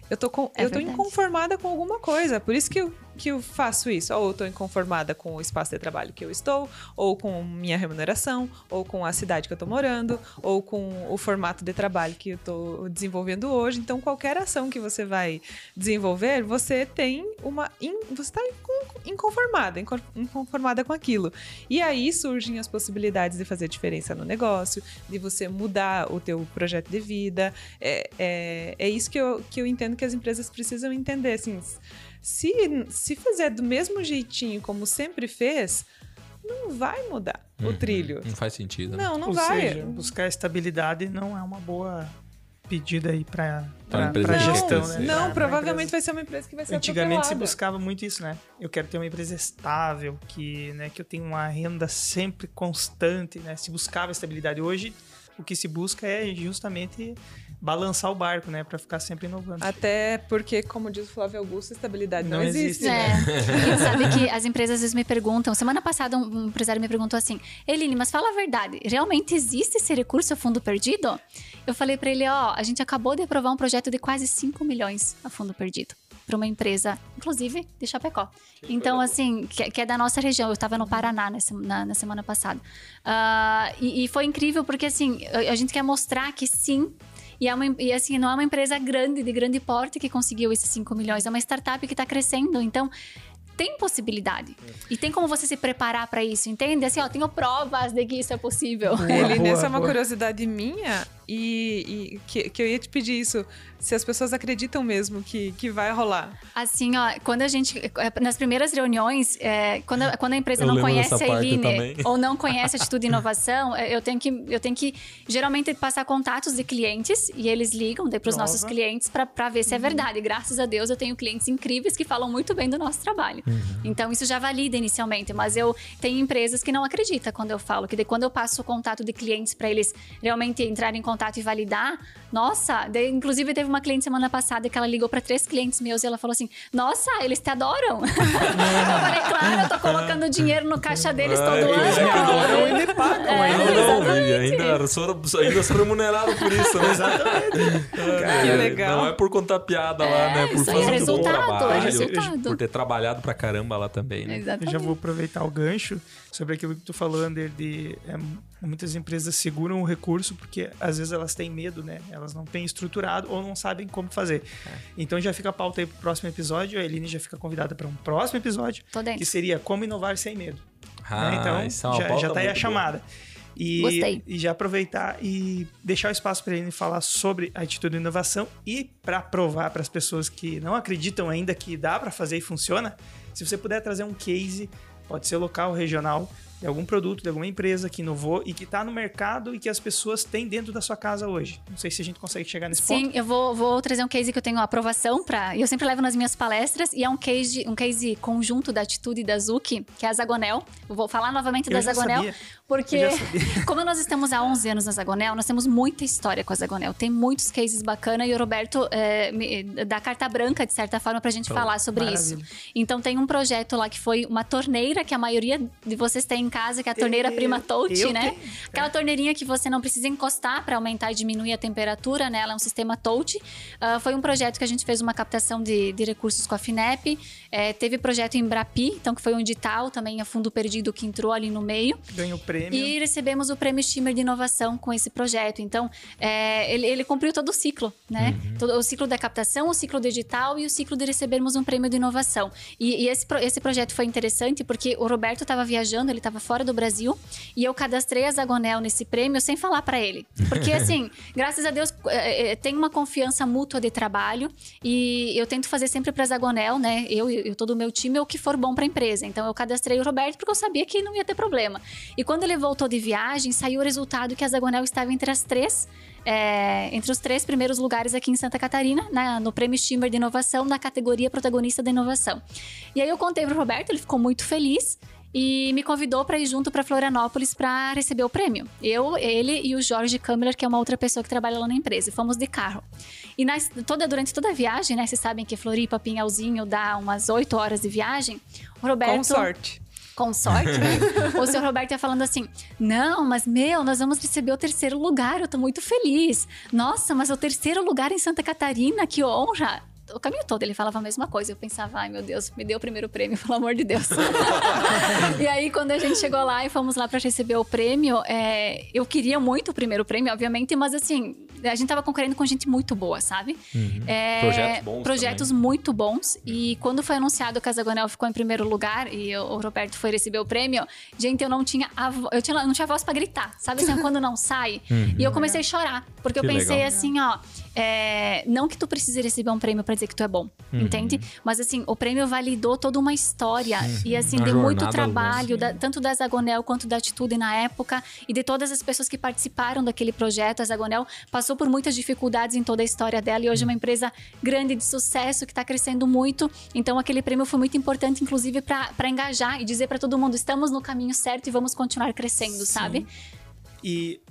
S3: Eu tô, com,
S1: É
S3: eu tô inconformada com alguma coisa. Por isso que eu, que eu faço isso? Ou eu estou inconformada com o espaço de trabalho que eu estou, ou com minha remuneração, ou com a cidade que eu estou morando, ou com o formato de trabalho que eu estou desenvolvendo hoje. Então, qualquer ação que você vai desenvolver, você tem uma. In, você está inconformada, inconformada com aquilo. E aí surgem as possibilidades de fazer diferença no negócio, de você mudar o teu projeto de vida. É, é, é isso que eu, que eu entendo que as empresas precisam entender. Assim, se, se fizer do mesmo jeitinho como sempre fez, não vai mudar uhum, o trilho.
S4: Não faz sentido.
S3: Né? Não, não Ou vai.
S2: Seja, buscar estabilidade não é uma boa pedida aí para para gestão, né?
S3: Não, pra provavelmente vai ser uma empresa que vai ser
S2: Antigamente se buscava muito isso, né? Eu quero ter uma empresa estável, que, né, que eu tenha uma renda sempre constante, né? Se buscava estabilidade hoje, o que se busca é justamente balançar o barco, né? Para ficar sempre inovando.
S3: Até porque, como diz o Flávio Augusto, estabilidade não, não existe. existe né?
S1: É. sabe que as empresas às vezes me perguntam. Semana passada, um empresário me perguntou assim: Eline, mas fala a verdade, realmente existe esse recurso a fundo perdido? Eu falei para ele: ó, a gente acabou de aprovar um projeto de quase 5 milhões a fundo perdido para uma empresa, inclusive de Chapecó. Então, assim, que, que, é da nossa região. Eu estava no Paraná nessa, na, na semana passada. Uh, e, e, foi incrível porque, assim, a, a gente quer mostrar que sim, e, é uma, e assim, não é uma empresa grande, de grande porte, que conseguiu esses 5 milhões. É uma startup que está crescendo. Então, tem possibilidade. E tem como você se preparar para isso, entende? Assim, ó, tenho provas de que isso é possível.
S3: Boa, Ele, boa, nessa é uma curiosidade minha e, e que, que, eu ia te pedir isso se as pessoas acreditam mesmo que, que vai rolar.
S1: Assim, ó, quando a gente. É, nas primeiras reuniões, é, quando, quando a empresa eu não conhece a Eline ou não conhece a Atitude Inovação, é, eu tenho, que, eu tenho que geralmente passar contatos de clientes e eles ligam para os nossos clientes para ver se é uhum. verdade. Graças a Deus eu tenho clientes incríveis que falam muito bem do nosso trabalho. Uhum. Então isso já valida inicialmente, mas eu tenho empresas que não acreditam quando eu falo, que de, quando eu passo o contato de clientes para eles realmente entrarem em contato e validar, nossa, de, inclusive teve uma cliente semana passada que ela ligou para três clientes meus e ela falou assim: Nossa, eles te adoram. eu falei, claro, eu tô colocando dinheiro no caixa deles todo
S2: é,
S1: ano.
S2: Eles me adoram e me pagam. É,
S4: ainda, ainda, sou, ainda sou remunerado por isso, né?
S2: exatamente.
S3: Cara, que legal.
S4: Não é por contar piada é, lá, né? Por fazer
S1: é
S4: um bom trabalho.
S1: É resultado.
S4: Por ter trabalhado pra caramba lá também, né?
S1: Exatamente.
S2: Eu já vou aproveitar o gancho sobre aquilo que tu falou, Ander, de é, muitas empresas seguram o recurso porque às vezes elas têm medo, né? Elas não têm estruturado ou não sabem como fazer. É. Então já fica a pauta aí pro próximo episódio. A Eline já fica convidada para um próximo episódio, que seria como inovar sem medo.
S4: Ah,
S2: né? Então é já, já tá aí a chamada. E,
S1: Gostei.
S2: e já aproveitar e deixar o espaço para ele falar sobre a atitude de inovação e para provar para as pessoas que não acreditam ainda que dá para fazer e funciona, se você puder trazer um case Pode ser local, regional, de algum produto, de alguma empresa que inovou e que está no mercado e que as pessoas têm dentro da sua casa hoje. Não sei se a gente consegue chegar nesse
S1: Sim,
S2: ponto.
S1: Sim, eu vou, vou trazer um case que eu tenho aprovação para. Eu sempre levo nas minhas palestras e é um case, um case conjunto da Atitude da Zuki, que é a Zagonel. Eu vou falar novamente
S2: eu
S1: da Zagonel,
S2: sabia.
S1: porque como nós estamos há 11 anos na Zagonel, nós temos muita história com a Zagonel. Tem muitos cases bacanas e o Roberto é, me, dá carta branca, de certa forma, para a gente oh, falar sobre
S2: maravilha.
S1: isso. Então tem um projeto lá que foi uma torneira que a maioria de vocês tem em casa, que é a torneira prima touch, né? Tenho. Aquela torneirinha que você não precisa encostar para aumentar e diminuir a temperatura, né? Ela é um sistema touch. Uh, foi um projeto que a gente fez uma captação de, de recursos com a FINEP. É, teve projeto em Brapi, então que foi um edital também a fundo perdido que entrou ali no meio.
S2: Ganhou o prêmio.
S1: E recebemos o prêmio Steamer de inovação com esse projeto. Então, é, ele, ele, cumpriu todo o ciclo, né? Uhum. Todo, o ciclo da captação, o ciclo digital e o ciclo de recebermos um prêmio de inovação. E, e esse, esse projeto foi interessante porque o Roberto estava viajando, ele estava fora do Brasil e eu cadastrei a Zagonel nesse prêmio sem falar para ele. Porque, assim, graças a Deus, é, é, tem uma confiança mútua de trabalho e eu tento fazer sempre pra Zagonel, né? Eu e todo o meu time, o que for bom pra empresa. Então, eu cadastrei o Roberto porque eu sabia que não ia ter problema. E quando ele voltou de viagem, saiu o resultado que a Zagonel estava entre as três é, entre os três primeiros lugares aqui em Santa Catarina, né, no Prêmio Steamer de Inovação, na categoria Protagonista da Inovação. E aí eu contei pro Roberto, ele ficou muito feliz e me convidou para ir junto para Florianópolis para receber o prêmio. Eu, ele e o Jorge Kammerer, que é uma outra pessoa que trabalha lá na empresa. E fomos de carro. E nas, toda, durante toda a viagem, né? Vocês sabem que Floripa, Pinhalzinho dá umas 8 horas de viagem. O Roberto.
S3: Com sorte
S1: com sorte, né? o senhor Roberto ia falando assim: Não, mas meu, nós vamos receber o terceiro lugar, eu tô muito feliz. Nossa, mas o terceiro lugar em Santa Catarina, que honra! O caminho todo ele falava a mesma coisa. Eu pensava, ai meu Deus, me deu o primeiro prêmio, pelo amor de Deus. e aí, quando a gente chegou lá e fomos lá para receber o prêmio, é, eu queria muito o primeiro prêmio, obviamente, mas assim, a gente tava concorrendo com gente muito boa, sabe?
S4: Uhum.
S1: É,
S4: Projetos bons
S1: Projetos
S4: também.
S1: muito bons. E quando foi anunciado que a Zagonel ficou em primeiro lugar e o, Roberto foi receber o prêmio, gente, eu não tinha a vo- eu tinha, não tinha voz pra gritar. Sabe assim, quando não sai?
S4: Uhum.
S1: E eu comecei a chorar. Porque
S4: Que
S1: eu pensei
S4: legal.
S1: assim, ó. É, não que tu precise receber um prêmio pra dizer que tu é bom,
S4: Uhum.
S1: entende? Mas assim, o prêmio validou toda uma história. E assim,
S4: Uma
S1: deu muito trabalho, da- tanto da Zagonel quanto da Atitude na época. E de todas as pessoas que participaram daquele projeto. A Zagonel passou por muitas dificuldades em toda a história dela. E hoje é uma empresa grande de sucesso, que está crescendo muito. Então, aquele prêmio foi muito importante, inclusive, para engajar e dizer para todo mundo: estamos no caminho certo e vamos continuar crescendo, sabe?
S2: E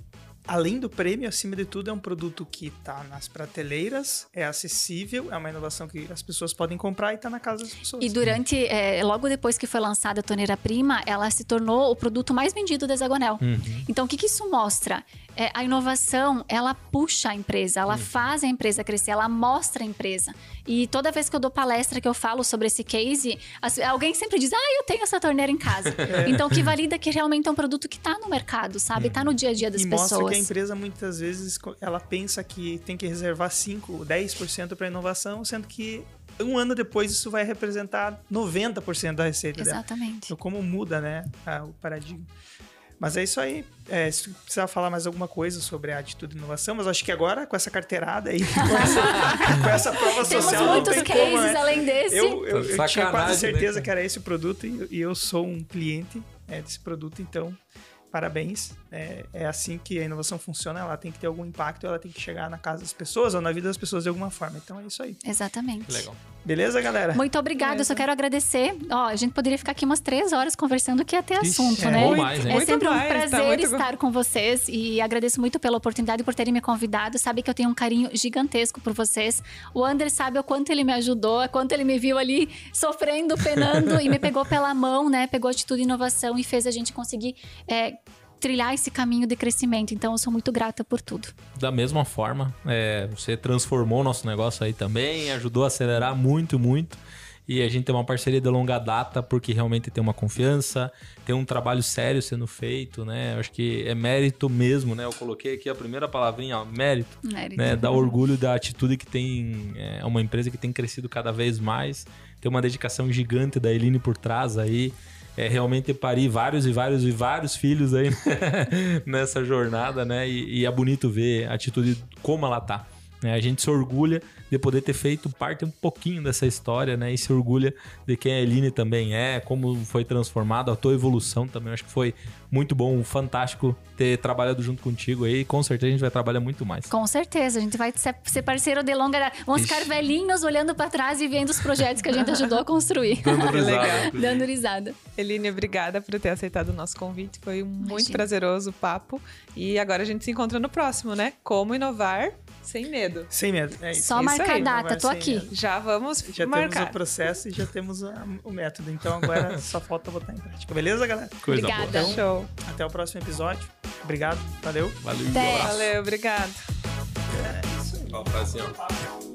S2: além do prêmio, acima de tudo, é um produto que está nas prateleiras, é acessível, é uma inovação que as pessoas podem comprar e está na casa das pessoas.
S1: E durante, é, logo depois que foi lançada a torneira prima, ela se tornou o produto mais vendido da Hexagonal.
S4: Uhum.
S1: Então, o que, que isso mostra? É, a inovação, ela puxa a empresa, ela faz a empresa crescer, ela mostra a empresa. E toda vez que eu dou palestra, que eu falo sobre esse case, as- alguém sempre diz, ah, eu tenho essa torneira em casa. Então, que valida que realmente é um produto que está no mercado, sabe? Está no dia a dia das
S2: e
S1: pessoas.
S2: mostra que a empresa muitas vezes ela pensa que tem que reservar 5, 10% para inovação, sendo que um ano depois isso vai representar 90% da receita dela.
S1: Exatamente.
S2: Então, como muda, né, o paradigma. Mas é isso aí. É, se tu precisar falar mais alguma coisa sobre a atitude de inovação, mas acho que agora, com essa carteirada aí, com essa, com essa prova
S1: Temos
S2: social, não
S1: muitos
S2: tem
S1: cases
S2: como, né?
S1: além desse.
S2: Eu, eu, eu tinha quase
S4: né,
S2: certeza
S4: cara?
S2: que era esse o produto e, e eu sou um cliente é, desse produto, então parabéns. É, é assim que a inovação funciona, ela tem que ter algum impacto, ela tem que chegar na casa das pessoas ou na vida das pessoas de alguma forma. Então é isso aí.
S1: Exatamente.
S4: Legal.
S2: Beleza, galera?
S1: Muito obrigada, eu só quero agradecer. Ó, a gente poderia ficar aqui umas três horas conversando que ia ter
S4: Ixi,
S1: assunto,
S4: é
S1: né?
S4: ou mais, hein?
S1: É
S3: Muito
S1: sempre um
S3: mais, tá
S1: prazer
S3: muito-
S1: estar com vocês e agradeço muito pela oportunidade por terem me convidado. Sabe que eu tenho um carinho gigantesco por vocês. O Ander sabe o quanto ele me ajudou, o quanto ele me viu ali sofrendo, penando e me pegou pela mão, né? Pegou atitude e inovação e fez a gente conseguir é, trilhar esse caminho de crescimento. Então, eu sou muito grata por tudo.
S4: Da mesma forma, é, você transformou o nosso negócio aí também, ajudou a acelerar muito, muito. E a gente tem uma parceria de longa data porque realmente tem uma confiança, tem um trabalho sério sendo feito, né? Eu acho que é mérito mesmo, né? Eu coloquei aqui a primeira palavrinha, ó, mérito.
S1: Mérito.
S4: né, dá orgulho da atitude que tem é uma empresa que tem crescido cada vez mais, tem uma dedicação gigante da Eline por trás aí, é realmente parir vários e vários e vários filhos aí nessa jornada, né? E, e é bonito ver a atitude como ela tá. Né? A gente se orgulha de poder ter feito parte um pouquinho dessa história, né? E se orgulha de quem a Eline também é, como foi transformado, a tua evolução também. Eu acho que foi muito bom, fantástico ter trabalhado junto contigo aí. E com certeza a gente vai trabalhar muito mais.
S1: Com certeza, a gente vai ser parceiro de longa. Vamos ficar
S4: Ixi.
S1: velhinhos olhando pra trás e vendo os projetos que a gente ajudou a construir.
S4: Dando
S3: Que
S4: risada.
S1: Dando risada.
S3: Eline, obrigada por ter aceitado o nosso convite. Foi um muito
S1: Imagina.
S3: prazeroso papo. E agora a gente se encontra no próximo, né? Como inovar sem medo.
S2: Sem medo. É isso.
S1: Só
S3: isso
S1: marcar
S3: aí,
S1: a data, tô aqui.
S2: medo.
S3: Já vamos
S2: Já temos
S3: marcar.
S2: o processo e já temos a- o método. Então agora só falta botar em prática. Beleza, galera?
S4: Coisa
S1: Obrigada.
S4: boa.
S3: Show.
S2: Até o próximo episódio. Obrigado. Valeu.
S4: Valeu,
S1: Até.
S4: um.
S3: Valeu, obrigado.
S2: É isso aí.
S4: Ó.